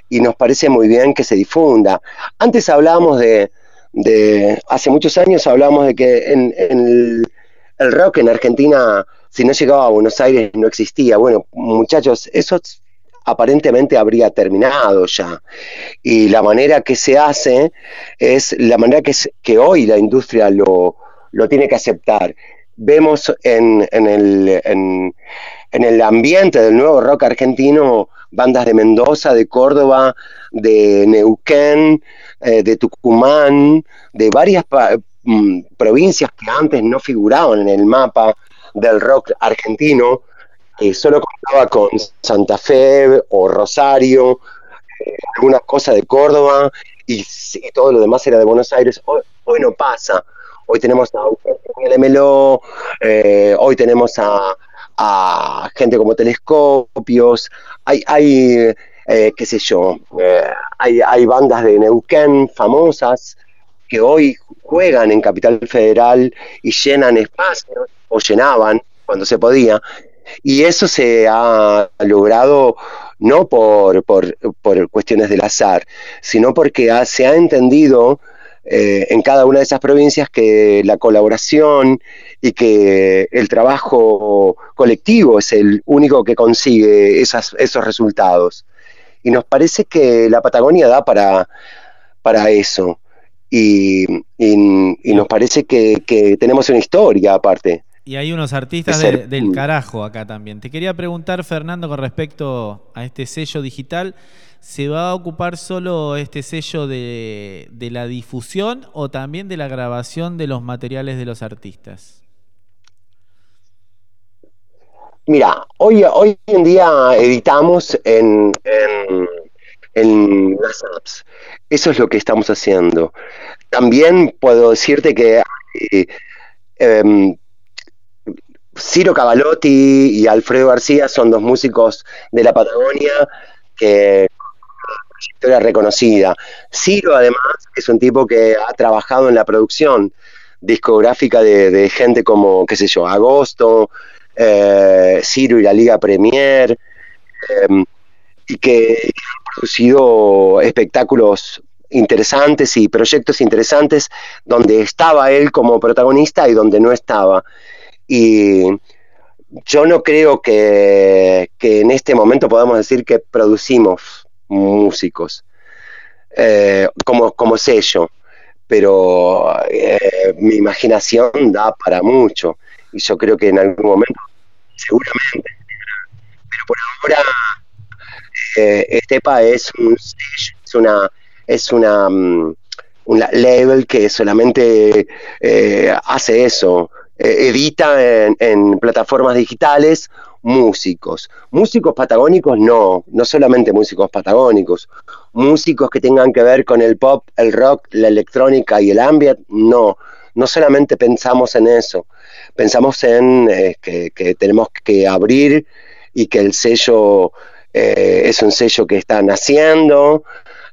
y nos parece muy bien que se difunda. Antes hablábamos de, de hace muchos años hablábamos de que en, el, rock en Argentina, si no llegaba a Buenos Aires, no existía. Bueno, muchachos, eso aparentemente habría terminado ya. Y la manera que se hace es la manera que, que hoy la industria lo, lo tiene que aceptar. Vemos en, en el, en, el ambiente del nuevo rock argentino bandas de Mendoza, de Córdoba, de Neuquén, eh, de Tucumán, de varias mm, provincias que antes no figuraban en el mapa del rock argentino, que solo contaba con Santa Fe o Rosario, eh, alguna cosa de Córdoba y, todo lo demás era de Buenos Aires. Hoy no pasa. Hoy tenemos a Daniel Melo, eh, hoy tenemos a, a gente como Telescopios, hay, hay eh, qué sé yo, eh, hay, hay bandas de Neuquén famosas que hoy juegan en Capital Federal y llenan espacios, o llenaban cuando se podía, y eso se ha logrado no por, por, por cuestiones del azar, sino porque ha- se ha entendido eh, en cada una de esas provincias que la colaboración y que el trabajo colectivo es el único que consigue esas, esos resultados. Y nos parece que la Patagonia da para, para eso. Y, y- y nos parece que, que tenemos una historia aparte. Y hay unos artistas de del carajo acá también. Te quería preguntar, Fernando, con respecto a este sello digital, ¿se va a ocupar solo este sello de, la difusión o también de la grabación de los materiales de los artistas? Mira, hoy, en día editamos en, en, las apps. Eso es lo que estamos haciendo. También puedo decirte que em, Ciro Cavalotti y Alfredo García son dos músicos de la Patagonia que trayectoria reconocida. Ciro, además, es un tipo que ha trabajado en la producción discográfica de, gente como, qué sé yo, Agosto, eh, Ciro y la Liga Premier, eh, y que han producido espectáculos interesantes y proyectos interesantes donde estaba él como protagonista y donde no estaba. Y yo no creo que en este momento podamos decir que producimos músicos. Eh, como, como sello, pero eh, mi imaginación da para mucho y yo creo que en algún momento seguramente, pero por ahora eh, Estepa es un es una, es una, mm, una label que solamente eh, hace eso, edita en, plataformas digitales músicos. Músicos patagónicos no, no solamente músicos patagónicos, músicos que tengan que ver con el pop, el rock, la electrónica y el ambient, no, no solamente pensamos en eso, pensamos en eh, que, que, tenemos que abrir y que el sello eh, es un sello que está naciendo,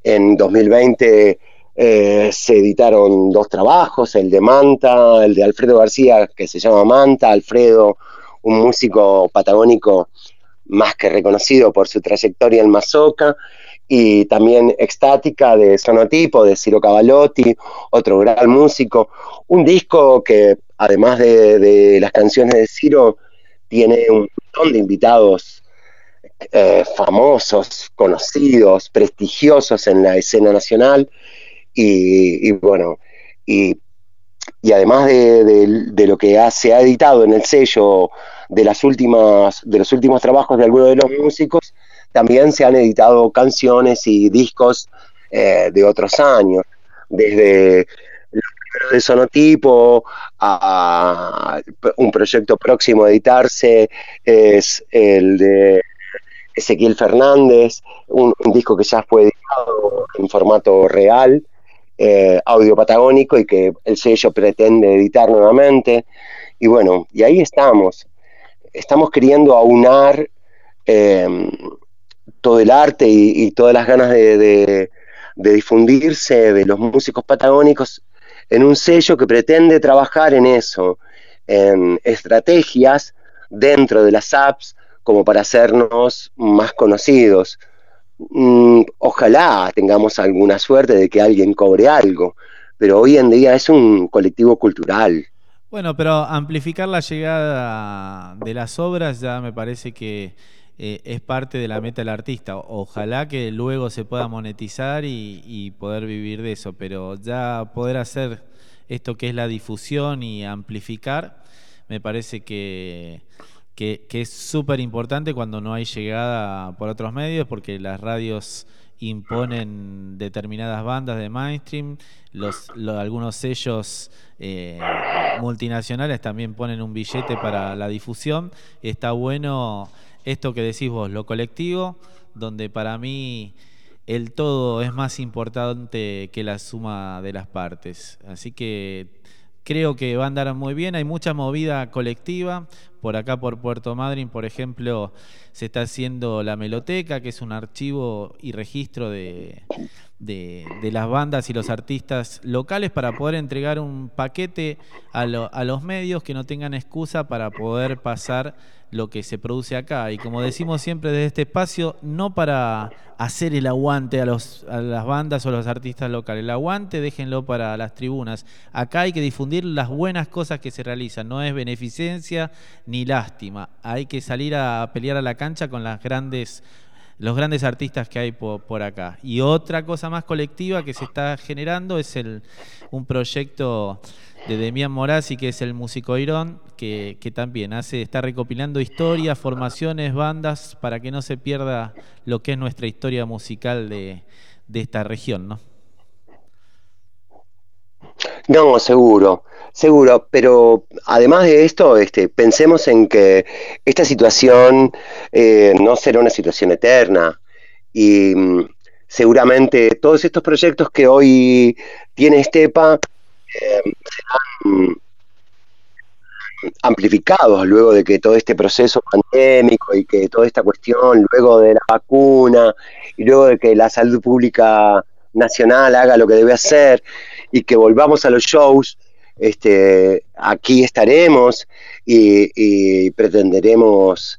en 2020 eh, se editaron dos trabajos, el de Manta, el de Alfredo García, que se llama Manta, Alfredo, un músico patagónico más que reconocido por su trayectoria en Mazoca, y también Extática de Sonotipo, de Ciro Cavalotti, otro gran músico. Un disco que, además de, de las canciones de Ciro, tiene un montón de invitados eh, famosos, conocidos, prestigiosos en la escena nacional y, bueno, y, además de, lo que se ha editado en el sello de, las últimas, de los últimos trabajos de algunos de los músicos, también se han editado canciones y discos eh, de otros años, desde de sonotipo a un proyecto próximo a editarse es el de Ezequiel Fernández, un, disco que ya fue editado en formato real, eh, audio patagónico y que el sello pretende editar nuevamente. Y bueno, y ahí estamos. Estamos queriendo aunar em, todo el arte y, todas las ganas de, difundirse de los músicos patagónicos en un sello que pretende trabajar en eso, en estrategias dentro de las apps como para hacernos más conocidos. Mm, ojalá tengamos alguna suerte de que alguien cobre algo, pero hoy en día es un colectivo cultural. Bueno, pero amplificar la llegada de las obras ya me parece que eh, es parte de la meta del artista. Ojalá que luego se pueda monetizar y, y poder vivir de eso, pero ya poder hacer esto que es la difusión y amplificar, me parece que que, es súper importante cuando no hay llegada por otros medios, porque las radios imponen determinadas bandas de mainstream, los, algunos sellos eh, multinacionales también ponen un billete para la difusión. Está bueno esto que decís vos, lo colectivo, donde para mí el todo es más importante que la suma de las partes. Así que creo que va a andar muy bien. Hay mucha movida colectiva. Por acá, por Puerto Madryn, por ejemplo, se está haciendo la Meloteca, que es un archivo y registro de, de, las bandas y los artistas locales para poder entregar un paquete a, a los medios que no tengan excusa para poder pasar lo que se produce acá. Y como decimos siempre desde este espacio, no para hacer el aguante a, los, a las bandas o los artistas locales. El aguante déjenlo para las tribunas. Acá hay que difundir las buenas cosas que se realizan. No es beneficencia ni lástima. Hay que salir a pelear a la cancha con las grandes los grandes artistas que hay por, acá. Y otra cosa más colectiva que se está generando es el, un proyecto de Demián Morazzi, que es el músico Irón, que, también hace, está recopilando historias, formaciones, bandas, para que no se pierda lo que es nuestra historia musical de, de esta región, ¿no? No, seguro, seguro, pero además de esto, este, pensemos en que esta situación eh, no será una situación eterna y mm, seguramente todos estos proyectos que hoy tiene Estepa eh, serán amplificados luego de que todo este proceso pandémico y que toda esta cuestión, luego de la vacuna y luego de que la salud pública nacional haga lo que debe hacer y que volvamos a los shows, este, aquí estaremos y, pretenderemos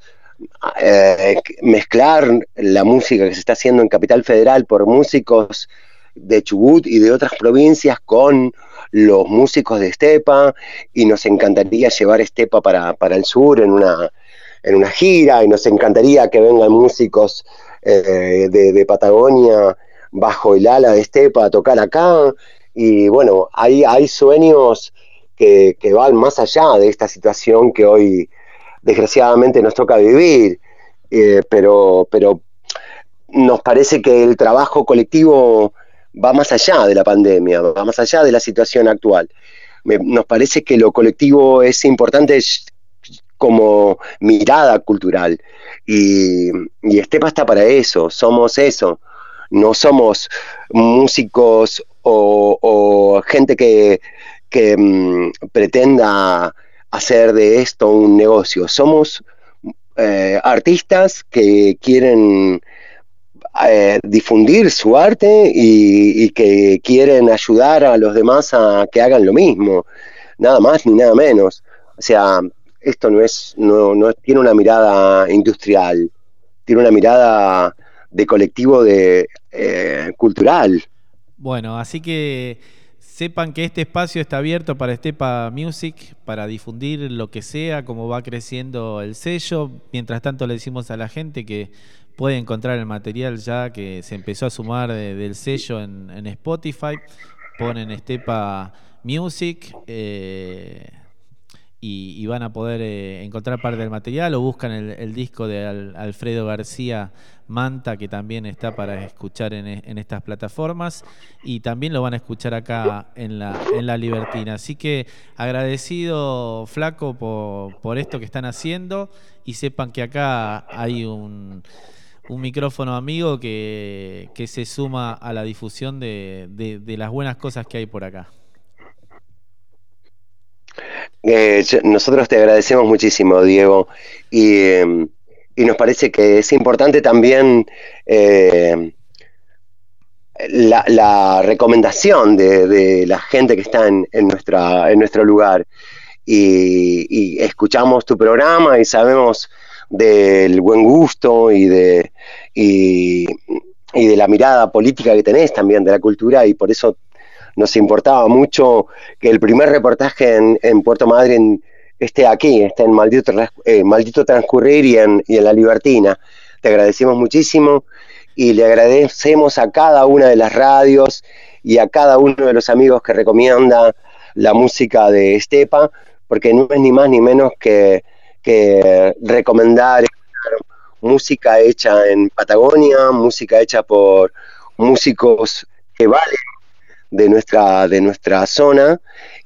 eh, mezclar la música que se está haciendo en Capital Federal por músicos de Chubut y de otras provincias con los músicos de Estepa y nos encantaría llevar Estepa para, para el sur en una, en una gira y nos encantaría que vengan músicos eh, de, de Patagonia bajo el ala de Estepa a tocar acá y bueno, hay, hay sueños que, van más allá de esta situación que hoy desgraciadamente nos toca vivir, eh, pero, pero nos parece que el trabajo colectivo va más allá de la pandemia, va más allá de la situación actual. nos parece que lo colectivo es importante como mirada cultural. Y, y Estepa está para eso, somos eso. No somos músicos o, gente que, mm, pretenda hacer de esto un negocio. Somos eh, artistas que quieren eh, difundir su arte y, que quieren ayudar a los demás a que hagan lo mismo, nada más ni nada menos. O sea, esto no es, no, no tiene una mirada industrial, tiene una mirada de colectivo de eh, cultural. Bueno, así que sepan que este espacio está abierto para Estepa Music, para difundir lo que sea, cómo va creciendo el sello. Mientras tanto le decimos a la gente que puede encontrar el material ya que se empezó a sumar del sello en, Spotify. Ponen Estepa Music eh, y, van a poder eh, encontrar parte del material o buscan el, disco de Alfredo García Manta, que también está para escuchar en, estas plataformas y también lo van a escuchar acá en la, en la Libertina. Así que agradecido, Flaco, por, por esto que están haciendo y sepan que acá hay un un micrófono amigo que, se suma a la difusión de, las buenas cosas que hay por acá. Eh, nosotros te agradecemos muchísimo, Diego, y, nos parece que es importante también eh, la, recomendación de, la gente que está en, nuestra, en nuestro lugar. y, escuchamos tu programa y sabemos del buen gusto y de, y, de la mirada política que tenés también de la cultura y por eso nos importaba mucho que el primer reportaje en, Puerto Madryn esté aquí, esté en Maldito, eh, Maldito Transcurrir y en, y en La Libertina. Te agradecemos muchísimo y le agradecemos a cada una de las radios y a cada uno de los amigos que recomienda la música de Estepa, porque no es ni más ni menos que que recomendar música hecha en Patagonia, música hecha por músicos que valen de nuestra, de nuestra zona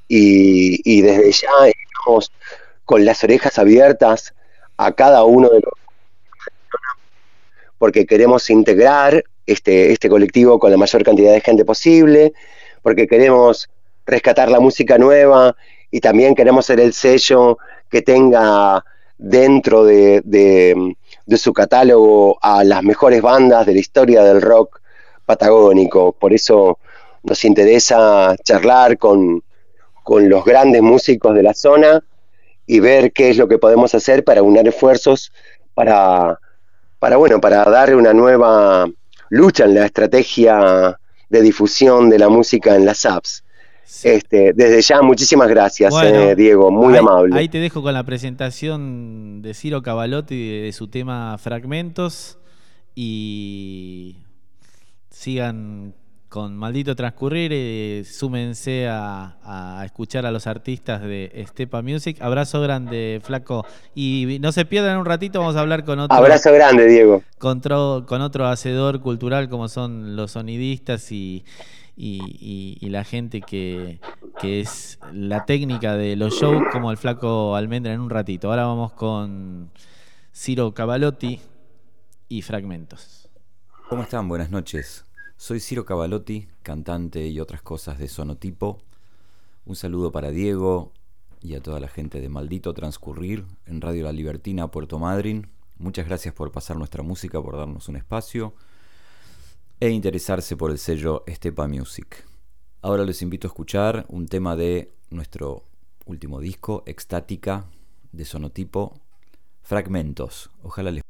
y, desde ya estamos con las orejas abiertas a cada uno de los porque queremos integrar este, este colectivo con la mayor cantidad de gente posible, porque queremos rescatar la música nueva y también queremos ser el sello que tenga dentro de, su catálogo a las mejores bandas de la historia del rock patagónico. Por eso nos interesa charlar con, los grandes músicos de la zona y ver qué es lo que podemos hacer para unir esfuerzos para, para, bueno, para dar una nueva lucha en la estrategia de difusión de la música en las apps. Este, desde ya, muchísimas gracias, eh, Diego, muy amable. Ahí te dejo con la presentación de Ciro Cavalotti de, su tema Fragmentos y sigan con Maldito Transcurrir, eh, súmense a, escuchar a los artistas de Estepa Music. Abrazo grande, Flaco. Y no se pierdan un ratito, vamos a hablar con otro. Abrazo grande, Diego. Con, con otro hacedor cultural como son los sonidistas y y, la gente que, es la técnica de los shows como el flaco almendra en un ratito. Ahora vamos con Ciro Cavalotti y Fragmentos. ¿Cómo están? Buenas noches. Soy Ciro Cavalotti, cantante y otras cosas de Sonotipo. Un saludo para Diego y a toda la gente de Maldito Transcurrir en Radio La Libertina, Puerto Madryn. Muchas gracias por pasar nuestra música, por darnos un espacio e interesarse por el sello Estepa Music. Ahora les invito a escuchar un tema de nuestro último disco, Extática, de sonotipo Fragmentos. Ojalá les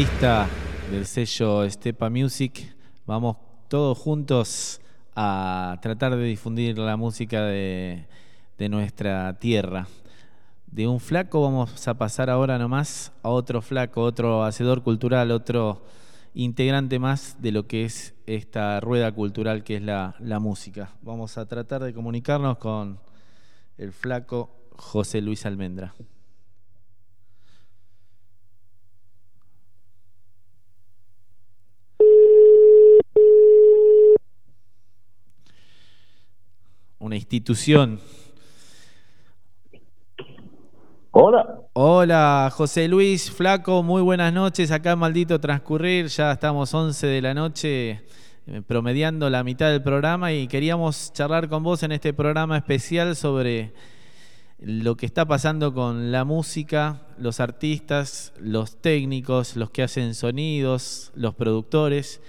artista del sello Stepa Music. Vamos todos juntos a tratar de difundir la música de, de nuestra tierra. De un flaco vamos a pasar ahora nomás a otro flaco, otro hacedor cultural, otro integrante más de lo que es esta rueda cultural que es la, la música. Vamos a tratar de comunicarnos con el flaco José Luis Almendra. Una institución. Hola. Hola, José Luis, flaco, muy buenas noches. Acá en Maldito Transcurrir, ya estamos 11 de la noche, eh, promediando la mitad del programa y queríamos charlar con vos en este programa especial sobre lo que está pasando con la música, los artistas, los técnicos, los que hacen sonidos, los productores,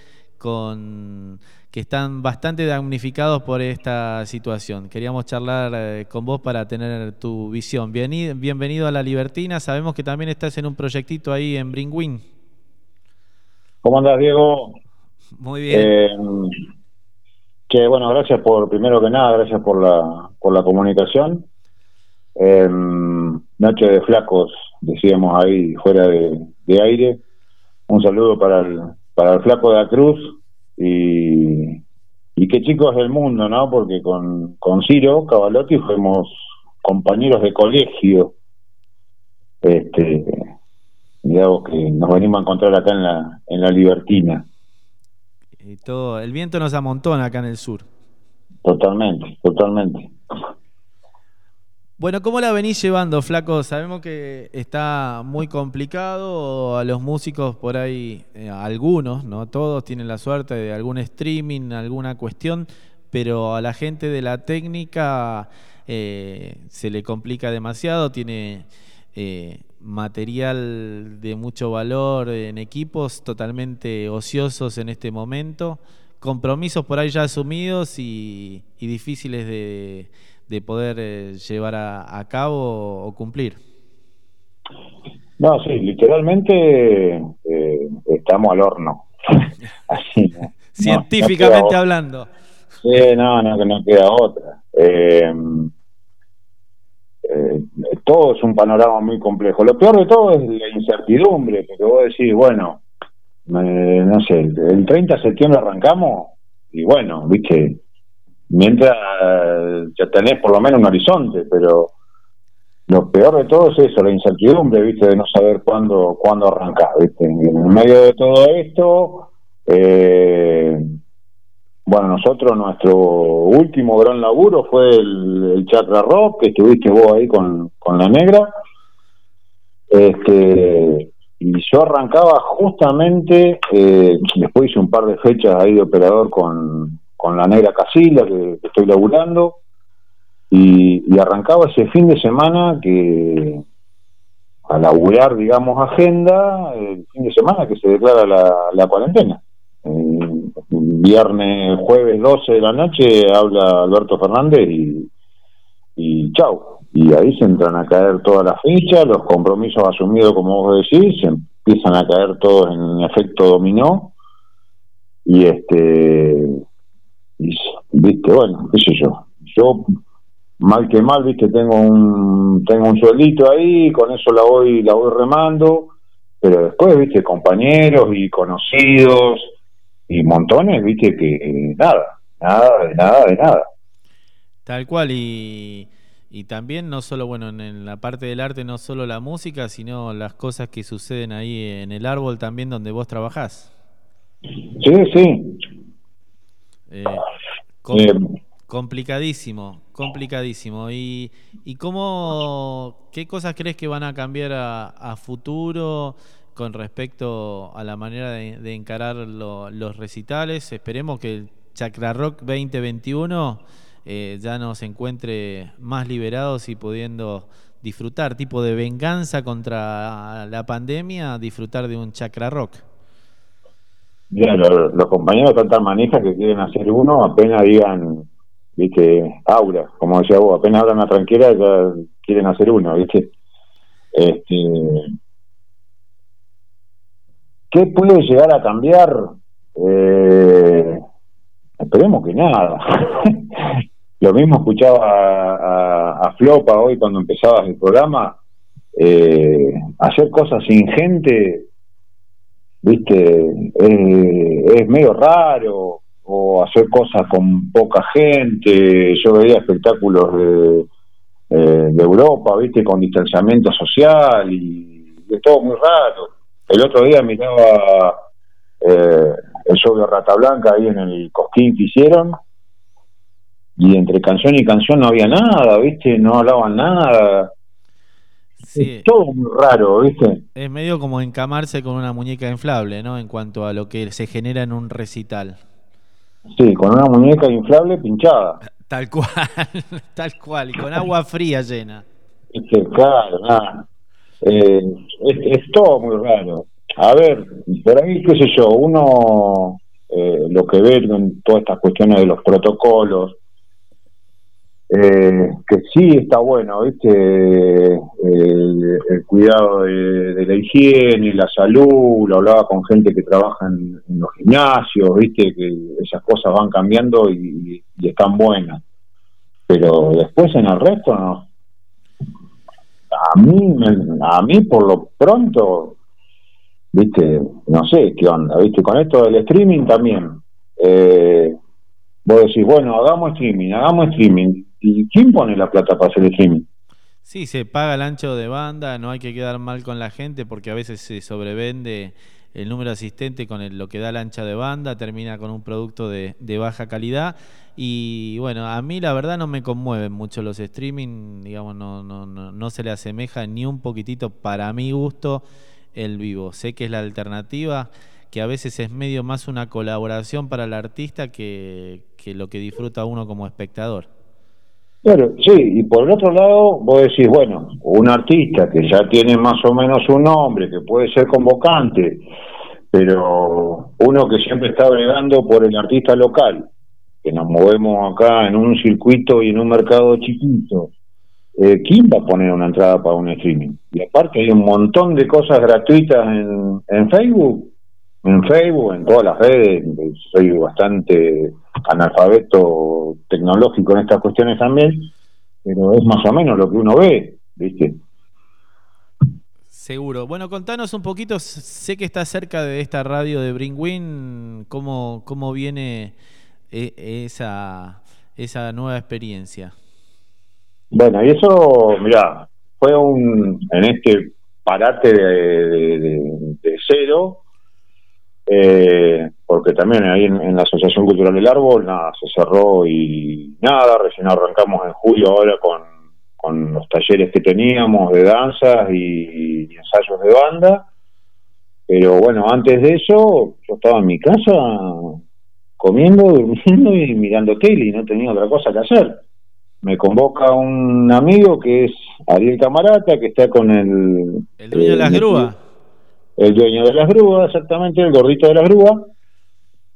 con que están bastante damnificados por esta situación. Queríamos charlar eh, con vos para tener tu visión. Bienvenido, bienvenido a La Libertina. Sabemos que también estás en un proyectito ahí en Bringwin. ¿Cómo andas, Diego? Muy bien. Eh, que bueno, gracias por, primero que nada, gracias por la, por la comunicación. Eh, Noche de Flacos, decíamos ahí fuera de, de aire. Un saludo para el, para el Flaco de la Cruz y, y qué chicos del mundo, ¿no? Porque con, con Ciro Cavalotti fuimos compañeros de colegio. Este, digamos que nos venimos a encontrar acá en la, en la Libertina. Y todo, el viento nos amontona acá en el sur. Totalmente, totalmente. Bueno, ¿cómo la venís llevando, Flaco? Sabemos que está muy complicado. A los músicos por ahí, eh, algunos, no todos, tienen la suerte de algún streaming, alguna cuestión, pero a la gente de la técnica eh, se le complica demasiado. Tiene eh, material de mucho valor en equipos totalmente ociosos en este momento, compromisos por ahí ya asumidos y, y difíciles de de poder eh, llevar a, a cabo o cumplir. No, sí, literalmente eh, estamos al horno. [laughs] Así, ¿no? No, Científicamente no hablando. Sí, no, no, que no queda otra. Eh, eh, todo es un panorama muy complejo. Lo peor de todo es la incertidumbre, porque vos decís, bueno, eh, no sé, el 30 de septiembre arrancamos y bueno, viste, mientras eh, ya tenés por lo menos un horizonte, pero lo peor de todo es eso, la incertidumbre, viste, de no saber cuándo, cuándo arrancar, viste. En medio de todo esto, eh, bueno, nosotros, nuestro último gran laburo fue el, el Chakra Rock, que estuviste vos ahí con, con la negra. Este, y yo arrancaba justamente, eh, después hice un par de fechas ahí de operador con, con la negra Casilla, que, estoy laburando, y, y arrancaba ese fin de semana que a laburar, digamos, agenda, el fin de semana que se declara la, la cuarentena. Eh, viernes, jueves 12 de la noche habla Alberto Fernández y, y chau. Y ahí se entran a caer todas las fichas, los compromisos asumidos, como vos decís, se empiezan a caer todos en efecto dominó. Y este, y, viste, bueno, qué sé yo. Yo, mal que mal, viste, tengo un, tengo un sueldito ahí, con eso la voy, la voy remando. Pero después, viste, compañeros y conocidos y montones, viste, que eh, nada, nada, de nada, de nada. Tal cual, y, y también no solo, bueno, en, en la parte del arte, no solo la música, sino las cosas que suceden ahí en el árbol también donde vos trabajás. Sí, sí. Eh, com- Eh, complicadísimo, complicadísimo. ¿Y, y cómo, qué cosas crees que van a cambiar a, a futuro con respecto a la manera de, de encarar lo- los recitales? Esperemos que el Chakra Rock 2021 eh, ya nos encuentre más liberados y pudiendo disfrutar, tipo de venganza contra la pandemia, disfrutar de un Chakra Rock. Mira, los, los compañeros están tan manijas que quieren hacer uno, apenas digan, viste, aura, como decía vos, apenas hablan la tranquera, ya quieren hacer uno, viste. Este, ¿Qué puede llegar a cambiar? Eh, esperemos que nada. [laughs] Lo mismo escuchaba a, a, Flopa hoy cuando empezabas el programa, eh, hacer cosas sin gente viste, es medio raro, o hacer cosas con poca gente, yo veía espectáculos de, eh, de Europa, viste, con distanciamiento social, y es todo muy raro. El otro día miraba eh, el show de Rata Blanca ahí en el Cosquín que hicieron, y entre canción y canción no había nada, viste, no hablaban nada. Sí. Es todo muy raro, viste. Es medio como encamarse con una muñeca inflable, ¿no? En cuanto a lo que se genera en un recital. Sí, con una muñeca inflable pinchada. [laughs] Tal cual, [laughs] tal cual, y con agua fría llena. Es que, claro, nada. Eh, es, es todo muy raro. A ver, por ahí, qué sé yo, uno eh, lo que ve en todas estas cuestiones de los protocolos, eh, que sí está bueno, ¿viste? El, cuidado de, la higiene, la salud, lo hablaba con gente que trabaja en, los gimnasios, ¿viste? Que esas cosas van cambiando y, están buenas. Pero después en el resto, no. A mí, a mí por lo pronto, ¿viste? No sé qué onda, ¿viste? Con esto del streaming también. Eh, vos decís, bueno, hagamos streaming, hagamos streaming. ¿Y quién pone la plata para hacer streaming? Sí, se paga el ancho de banda, no hay que quedar mal con la gente porque a veces se sobrevende el número de asistente con el- lo que da la ancha de banda, termina con un producto de, de baja calidad. Y bueno, a mí la verdad no me conmueven mucho los streaming, digamos, no, no, no, no se le asemeja ni un poquitito para mi gusto el vivo. Sé que es la alternativa, que a veces es medio más una colaboración para el artista que, que lo que disfruta uno como espectador. Claro, sí, y por el otro lado, vos decís, bueno, un artista que ya tiene más o menos un nombre, que puede ser convocante, pero uno que siempre está bregando por el artista local, que nos movemos acá en un circuito y en un mercado chiquito, eh, ¿quién va a poner una entrada para un streaming? Y aparte hay un montón de cosas gratuitas en, en Facebook, en Facebook, en todas las redes, soy bastante analfabeto tecnológico en estas cuestiones también, pero es más o menos lo que uno ve, ¿viste? Seguro. Bueno, contanos un poquito, sé que está cerca de esta radio de Bringwin, ¿cómo, cómo viene eh, esa, esa nueva experiencia? Bueno, y eso, mira, fue un, en este parate de, de, cero, eh, porque también ahí en, la Asociación Cultural del Árbol, nada, se cerró y nada, recién arrancamos en julio ahora con, con los talleres que teníamos de danzas y, y ensayos de banda, pero bueno, antes de eso yo estaba en mi casa comiendo, [laughs] durmiendo y mirando tele y no tenía otra cosa que hacer me convoca un amigo que es Ariel Camarata, que está con el... El dueño de las grúas. El dueño de las grúas, exactamente, el gordito de las grúas,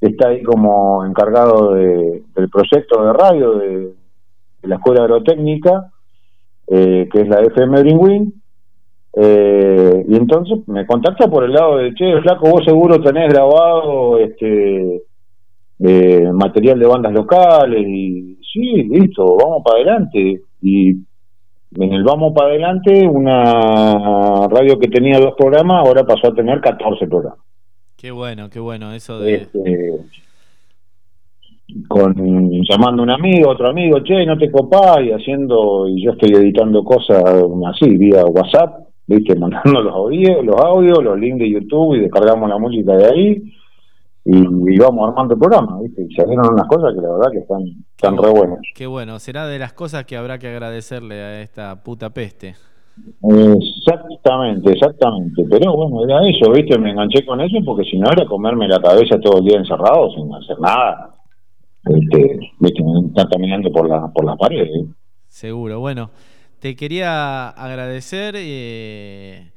está ahí como encargado de, del proyecto de radio de, la Escuela Agrotécnica, eh, que es la FM Greenwin. Eh, y entonces me contacta por el lado de, che, flaco, vos seguro tenés grabado este eh, material de bandas locales y sí, listo, vamos para adelante. Y en el vamos para adelante, una radio que tenía dos programas, ahora pasó a tener 14 programas. Qué bueno, qué bueno, eso de... Este, con llamando a un amigo, otro amigo, che, no te copás, y haciendo, y yo estoy editando cosas así, vía WhatsApp, viste, [laughs] mandando los audios, los audios, los links de YouTube y descargamos la música de ahí y, vamos armando el programa, ¿viste? Y se hicieron unas cosas que la verdad que están, están re buenas. Qué bueno, será de las cosas que habrá que agradecerle a esta puta peste. Exactamente, exactamente. Pero bueno, era eso, ¿viste? Me enganché con eso porque si no era comerme la cabeza todo el día encerrado sin hacer nada. Este, ¿viste? Estar caminando por la, por la pared. ¿eh? Seguro, bueno. Te quería agradecer eh,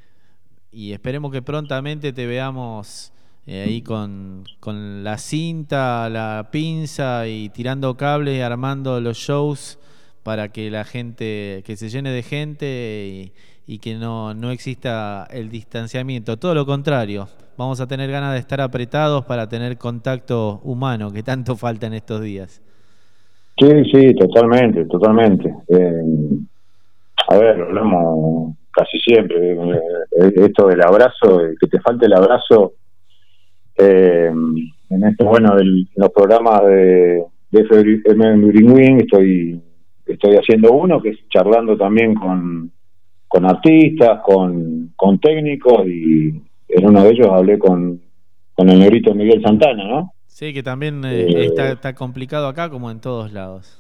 y esperemos que prontamente te veamos eh, ahí con, con, la cinta, la pinza y tirando cables y armando los shows para que la gente, que se llene de gente y, que no, no exista el distanciamiento. Todo lo contrario, vamos a tener ganas de estar apretados para tener contacto humano que tanto falta en estos días. Sí, sí, totalmente, totalmente. Eh, a ver, hablamos casi siempre. Eh, esto del abrazo, que te falte el abrazo eh, en esto, bueno, del, los programas de, de FM estoy, estoy haciendo uno que es charlando también con, con artistas, con, con técnicos y en uno de ellos hablé con, con el negrito Miguel Santana, ¿no? Sí, que también eh, eh, está, está, complicado acá como en todos lados.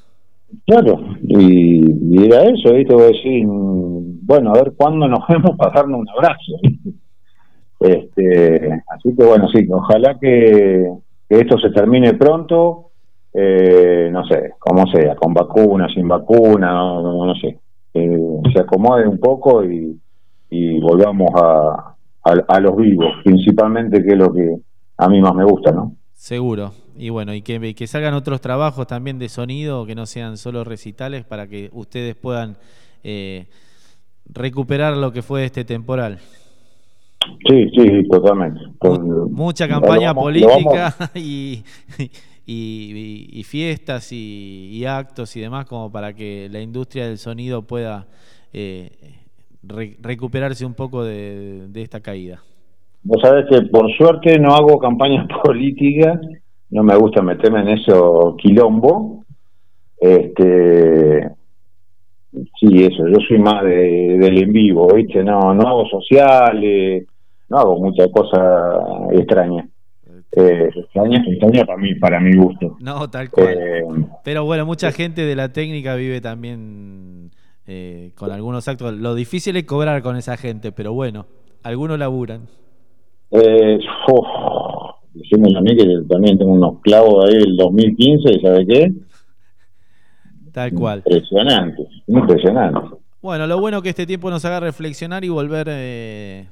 Claro, y, era eso, ¿viste? decir, bueno, a ver cuándo nos [laughs] vemos para darnos un abrazo. Este, así que bueno, sí, ojalá que, esto se termine pronto, eh, no sé, como sea, con vacuna, sin vacuna, no, no, sé, se acomode un poco y, volvamos a, a, los vivos, principalmente que es lo que a mí más me gusta, ¿no? Seguro. Y bueno, y que, que salgan otros trabajos también de sonido, que no sean solo recitales, para que ustedes puedan eh, recuperar lo que fue este temporal. Sí, sí, totalmente. Mucha campaña política [laughs] y, y, fiestas y, actos y demás como para que la industria del sonido pueda eh, recuperarse un poco de, esta caída. Vos sabés que por suerte no hago campaña [laughs] política, no me gusta meterme en eso quilombo. Este, Sí, eso, yo soy más de, del en vivo, ¿viste? No, no hago sociales, no hago muchas cosas extrañas. Eh, extrañas, extrañas para mí, para mi gusto. No, tal cual. Eh, Pero bueno, mucha gente de la técnica vive también eh, con algunos actos. Lo difícil es cobrar con esa gente, pero bueno, algunos laburan. Eh, a mí que también tengo unos clavos ahí del 2015, ¿sabe qué? Tal cual. Impresionante, impresionante. Bueno, lo bueno que este tiempo nos haga reflexionar y volver eh,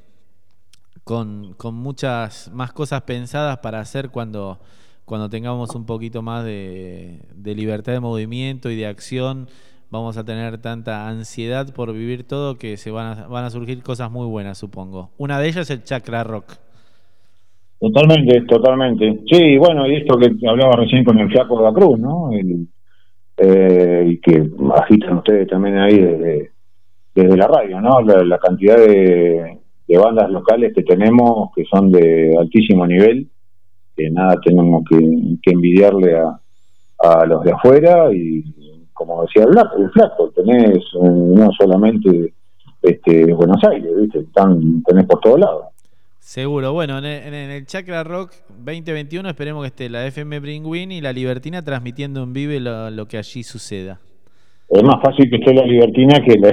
con, muchas más cosas pensadas para hacer cuando, cuando tengamos un poquito más de, de libertad de movimiento y de acción, vamos a tener tanta ansiedad por vivir todo que se van a, van a surgir cosas muy buenas, supongo. Una de ellas es el chakra rock. Totalmente, totalmente. Sí, bueno, y esto que hablaba recién con el flaco de la Cruz, ¿no? El, eh, y que agitan ustedes también ahí desde, desde la radio, ¿no? La, cantidad de, de, bandas locales que tenemos que son de altísimo nivel, que nada tenemos que, que envidiarle a, a los de afuera y como decía el, el flaco, tenés eh, no solamente este, Buenos Aires, ¿viste? Están, tenés por todos lados. Seguro. Bueno, en el, Chakra Rock 2021 esperemos que esté la FM Bringwin y la Libertina transmitiendo en vivo lo, que allí suceda. Es más fácil que esté la Libertina que la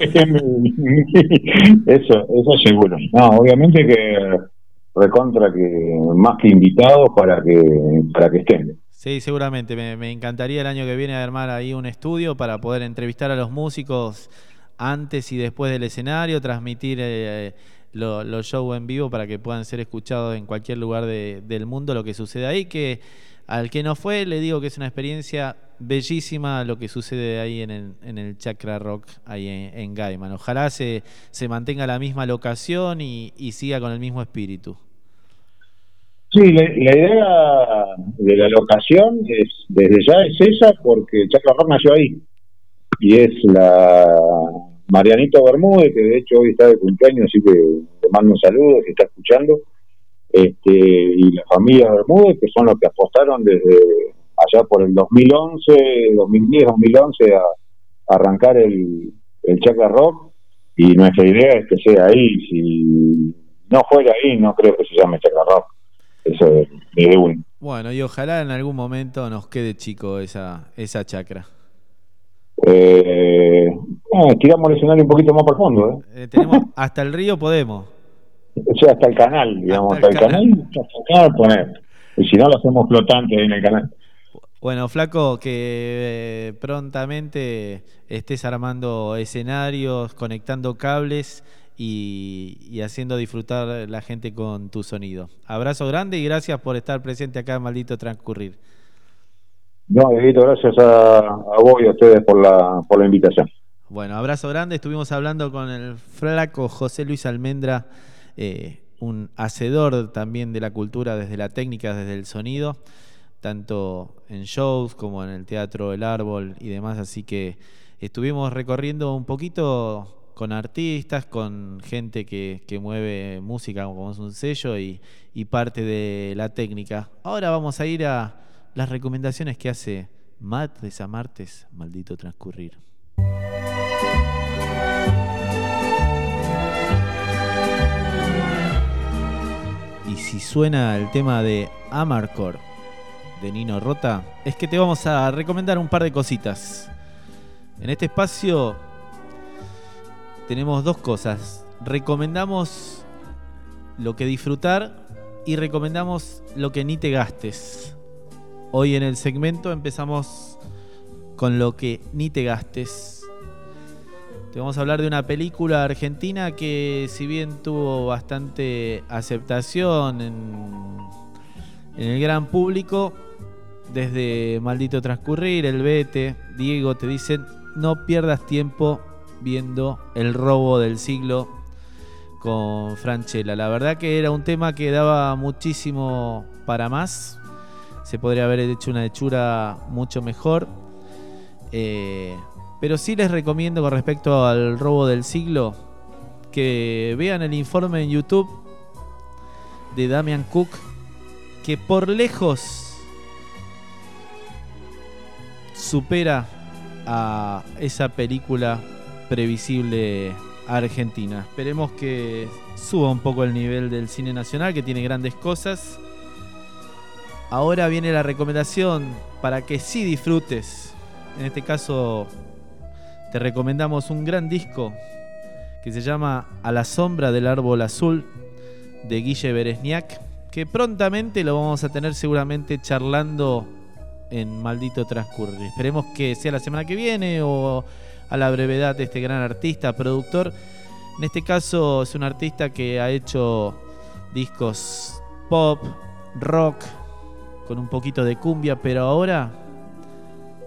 FM [laughs] Eso, eso seguro. No, obviamente que recontra que más que invitados para que para que estén. Sí, seguramente. Me, encantaría el año que viene armar ahí un estudio para poder entrevistar a los músicos antes y después del escenario, transmitir eh, los shows en vivo para que puedan ser escuchados en cualquier lugar del mundo lo que sucede ahí, que al que no fue le digo que es una experiencia bellísima lo que sucede ahí en el, en el Chakra Rock, ahí en, Gaiman. Ojalá se, se mantenga la misma locación y, siga con el mismo espíritu. Sí, la, idea de la locación es desde ya es esa porque Chakra Rock nació ahí y es la Marianito Bermúdez, que de hecho hoy está de cumpleaños, así que te mando un saludo, si está escuchando, este, y la familia Bermúdez, que son los que apostaron desde allá por el 2011, 2010, 2011 a, arrancar el, el Chakra Rock, y nuestra idea es que sea ahí, si no fuera ahí, no creo que se llame Chakra Rock, eso es de un. Bueno, y ojalá en algún momento nos quede chico esa, esa chacra. Eh, eh, tiramos el escenario un poquito más profundo. ¿eh? eh tenemos, hasta el río podemos. O sea, hasta el canal, digamos, hasta, el canal, hasta canal poner. Y si no, lo hacemos flotante en el canal. Bueno, Flaco, que eh, prontamente estés armando escenarios, conectando cables y, y, haciendo disfrutar la gente con tu sonido. Abrazo grande y gracias por estar presente acá en Maldito Transcurrir. No, gracias a, vos y a ustedes por la, por la invitación. Bueno, abrazo grande. Estuvimos hablando con el flaco José Luis Almendra, eh, un hacedor también de la cultura desde la técnica, desde el sonido, tanto en shows como en el teatro El Árbol y demás. Así que estuvimos recorriendo un poquito con artistas, con gente que, mueve música como es un sello y, y parte de la técnica. Ahora vamos a ir a las recomendaciones que hace martes a martes, maldito transcurrir. Y si suena el tema de Amarcord de Nino Rota, es que te vamos a recomendar un par de cositas. En este espacio tenemos dos cosas. Recomendamos lo que disfrutar y recomendamos lo que ni te gastes. Hoy en el segmento empezamos con lo que ni te gastes. Te vamos a hablar de una película argentina que si bien tuvo bastante aceptación en, el gran público, desde Maldito Transcurrir, El Vete, Diego te dicen no pierdas tiempo viendo el robo del siglo con Franchella. La verdad que era un tema que daba muchísimo para más se podría haber hecho una hechura mucho mejor. Eh, pero sí les recomiendo con respecto al robo del siglo que vean el informe en YouTube de Damian Cook, que por lejos supera a esa película previsible argentina. Esperemos que suba un poco el nivel del cine nacional, que tiene grandes cosas Ahora viene la recomendación para que sí disfrutes. En este caso te recomendamos un gran disco que se llama A la sombra del árbol azul de Guille Beresniak, que prontamente lo vamos a tener seguramente charlando en Maldito Transcurrir. Esperemos que sea la semana que viene o a la brevedad de este gran artista, productor. En este caso es un artista que ha hecho discos pop, rock, con un poquito de cumbia, pero ahora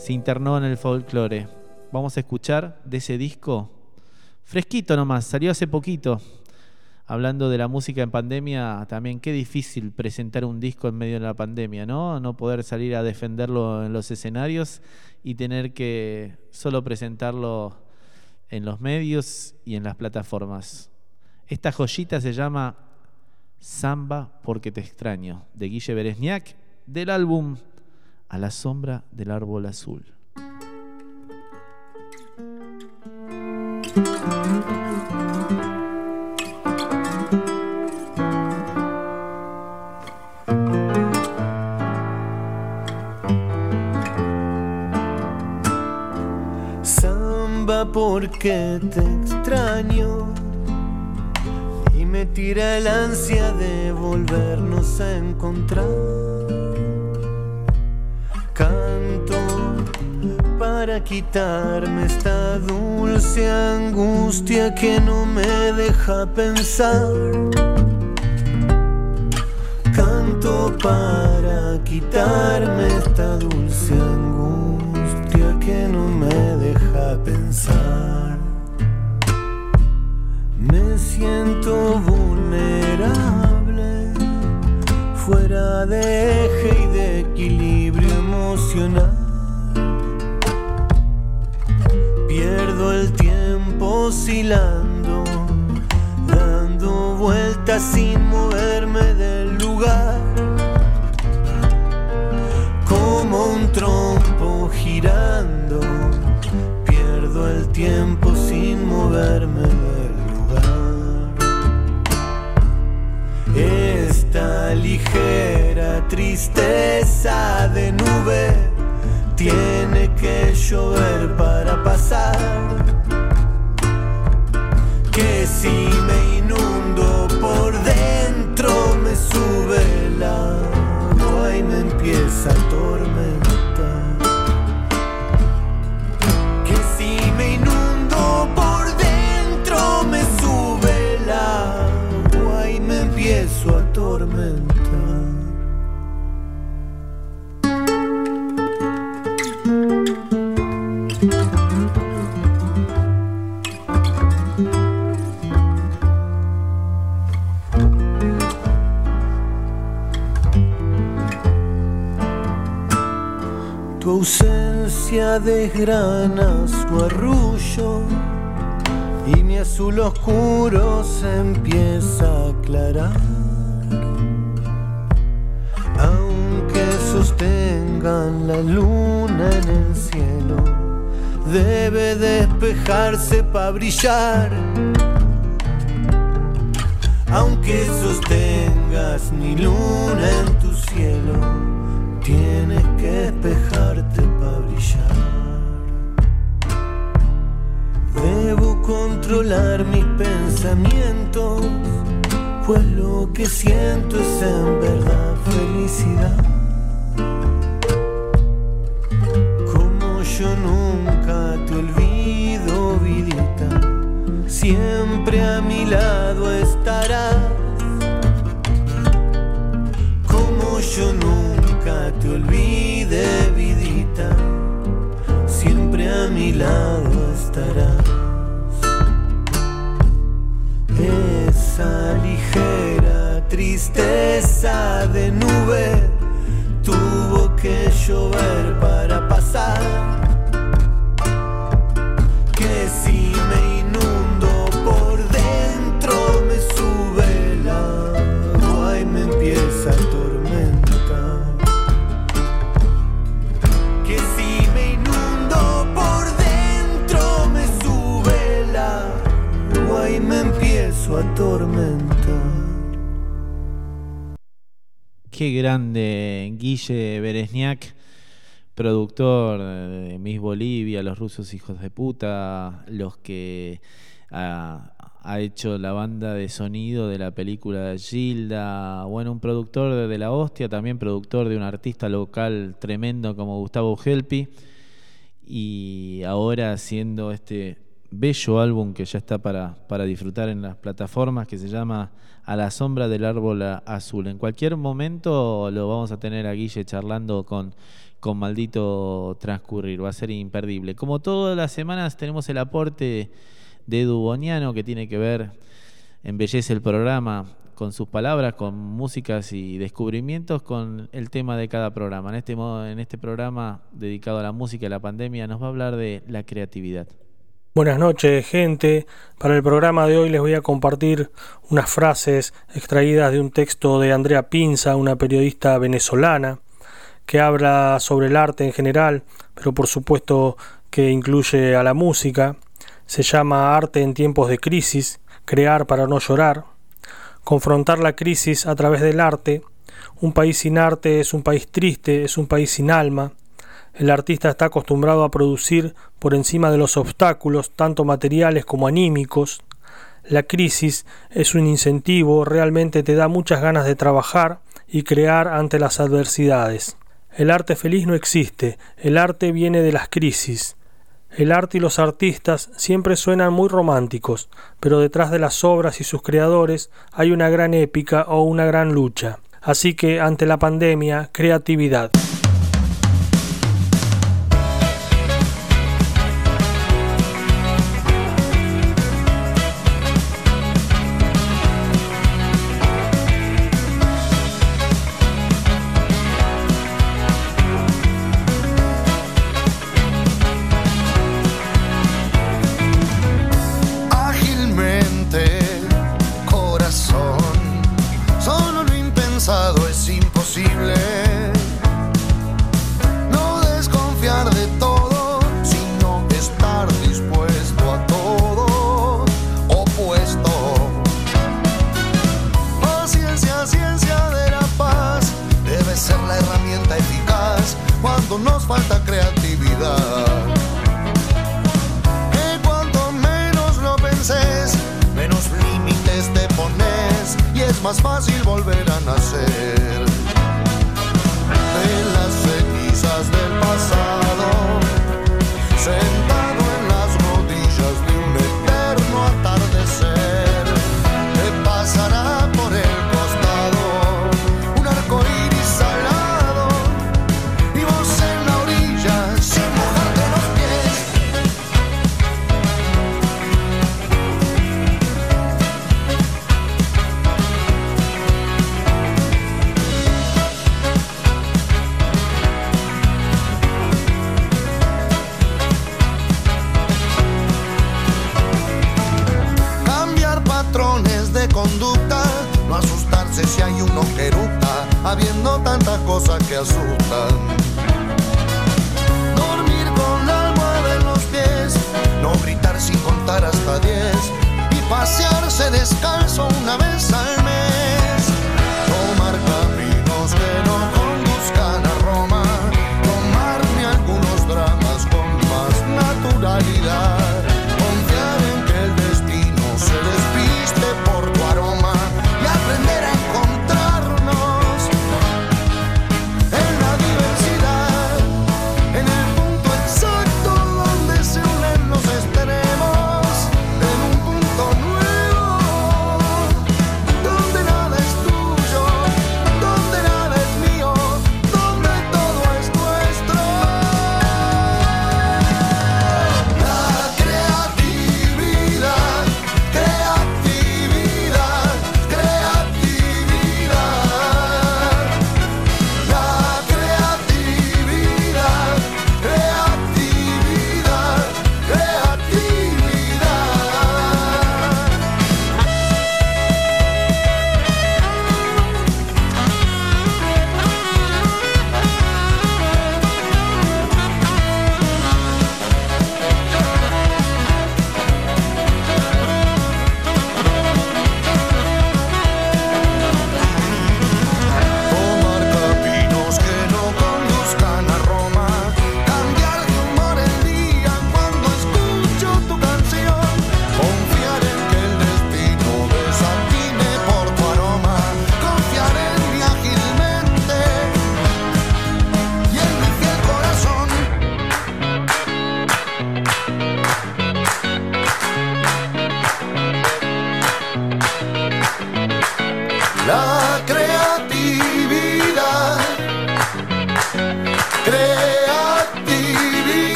se internó en el folclore. Vamos a escuchar de ese disco fresquito nomás, salió hace poquito. Hablando de la música en pandemia, también qué difícil presentar un disco en medio de la pandemia, ¿no? No poder salir a defenderlo en los escenarios y tener que solo presentarlo en los medios y en las plataformas. Esta joyita se llama Samba porque te extraño, de Guille Beresniak, del álbum A la sombra del árbol azul. Samba porque te extraño y me tira el ansia de volvernos a encontrar. Para quitarme esta dulce angustia que no me deja pensar. Canto para quitarme esta dulce angustia que no me deja pensar. Me siento vulnerable, fuera de eje y de equilibrio emocional. Pierdo el tiempo oscilando, dando vueltas sin moverme del lugar. Como un trompo girando, pierdo el tiempo sin moverme del lugar. Esta ligera tristeza de nube tiene que llover para pasar. Que si me inundo por dentro me sube el agua y me empieza a tormentar. Que si me inundo por dentro me sube el agua y me empiezo a tormentar. Ausencia desgrana su arrullo y mi azul oscuro se empieza a aclarar. Aunque sostengan la luna en el cielo, debe despejarse para brillar. Aunque sostengas mi luna en tu cielo, tienes que despejarte para brillar. Debo controlar mis pensamientos, pues lo que siento es en verdad felicidad. Como yo nunca te olvido, vidita, siempre a mi lado estarás. Como yo nunca te olvide, vidita, siempre a mi lado estarás. Esa ligera tristeza de nube tuvo que llover para pasar. Empiezo a tormentar. Qué grande Guille Beresniak, productor de Miss Bolivia, Los Rusos Hijos de Puta, los que ha, hecho la banda de sonido de la película Gilda, bueno, un productor de, de la hostia, también productor de un artista local tremendo como Gustavo Gelpi, y ahora haciendo este bello álbum que ya está para, para disfrutar en las plataformas que se llama A la sombra del árbol azul. En cualquier momento lo vamos a tener a Guille charlando con, con Maldito Transcurrir, va a ser imperdible. Como todas las semanas tenemos el aporte de Edu Boniano que tiene que ver, embellece el programa con sus palabras, con músicas y descubrimientos, con el tema de cada programa. En este, en este programa dedicado a la música y a la pandemia nos va a hablar de la creatividad. Buenas noches, gente. Para el programa de hoy les voy a compartir unas frases extraídas de un texto de Andrea Pinza, una periodista venezolana, que habla sobre el arte en general, pero por supuesto que incluye a la música. Se llama Arte en tiempos de crisis, crear para no llorar confrontar la crisis a través del arte. Un país sin arte es un país triste, es un país sin alma. El artista está acostumbrado a producir por encima de los obstáculos, tanto materiales como anímicos. La crisis es un incentivo, realmente te da muchas ganas de trabajar y crear ante las adversidades. El arte feliz no existe, el arte viene de las crisis. El arte y los artistas siempre suenan muy románticos, pero detrás de las obras y sus creadores hay una gran épica o una gran lucha. Así que ante la pandemia, creatividad. más fácil volver a nacer.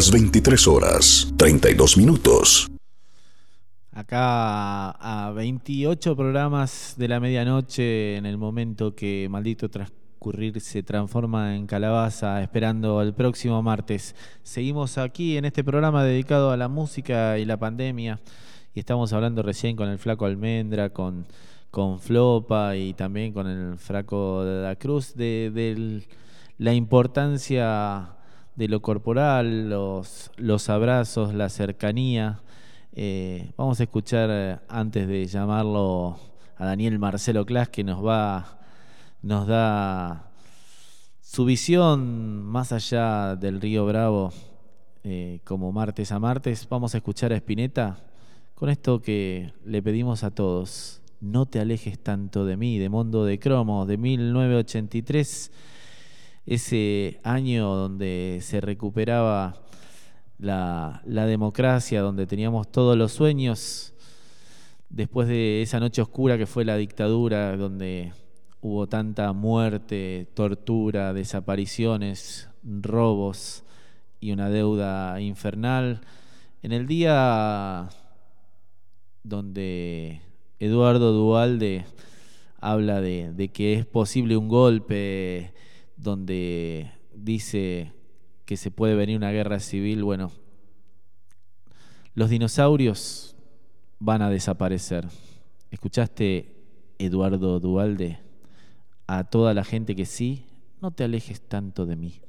Las 23 horas, 32 minutos. Acá a 28 programas de la medianoche, en el momento que Maldito Transcurrir se transforma en calabaza, esperando el próximo martes. Seguimos aquí en este programa dedicado a la música y la pandemia. Y estamos hablando recién con el Flaco Almendra, con, con Flopa y también con el Flaco de la Cruz, de, del- la importancia de lo corporal, los, los abrazos, la cercanía. Eh, vamos a escuchar eh, antes de llamarlo a Daniel Marcelo Clas que nos va nos da su visión más allá del río Bravo eh, como martes a martes. Vamos a escuchar a Spinetta con esto que le pedimos a todos. No te alejes tanto de mí, de Mondo de Cromo, de 1983 ese año donde se recuperaba la, democracia, donde teníamos todos los sueños, después de esa noche oscura que fue la dictadura, donde hubo tanta muerte, tortura, desapariciones, robos y una deuda infernal, en el día donde Eduardo Dualde habla de que es posible un golpe, donde dice que se puede venir una guerra civil, bueno, los dinosaurios van a desaparecer. ¿Escuchaste, Eduardo Dualde? A toda la gente que sí, no te alejes tanto de mí.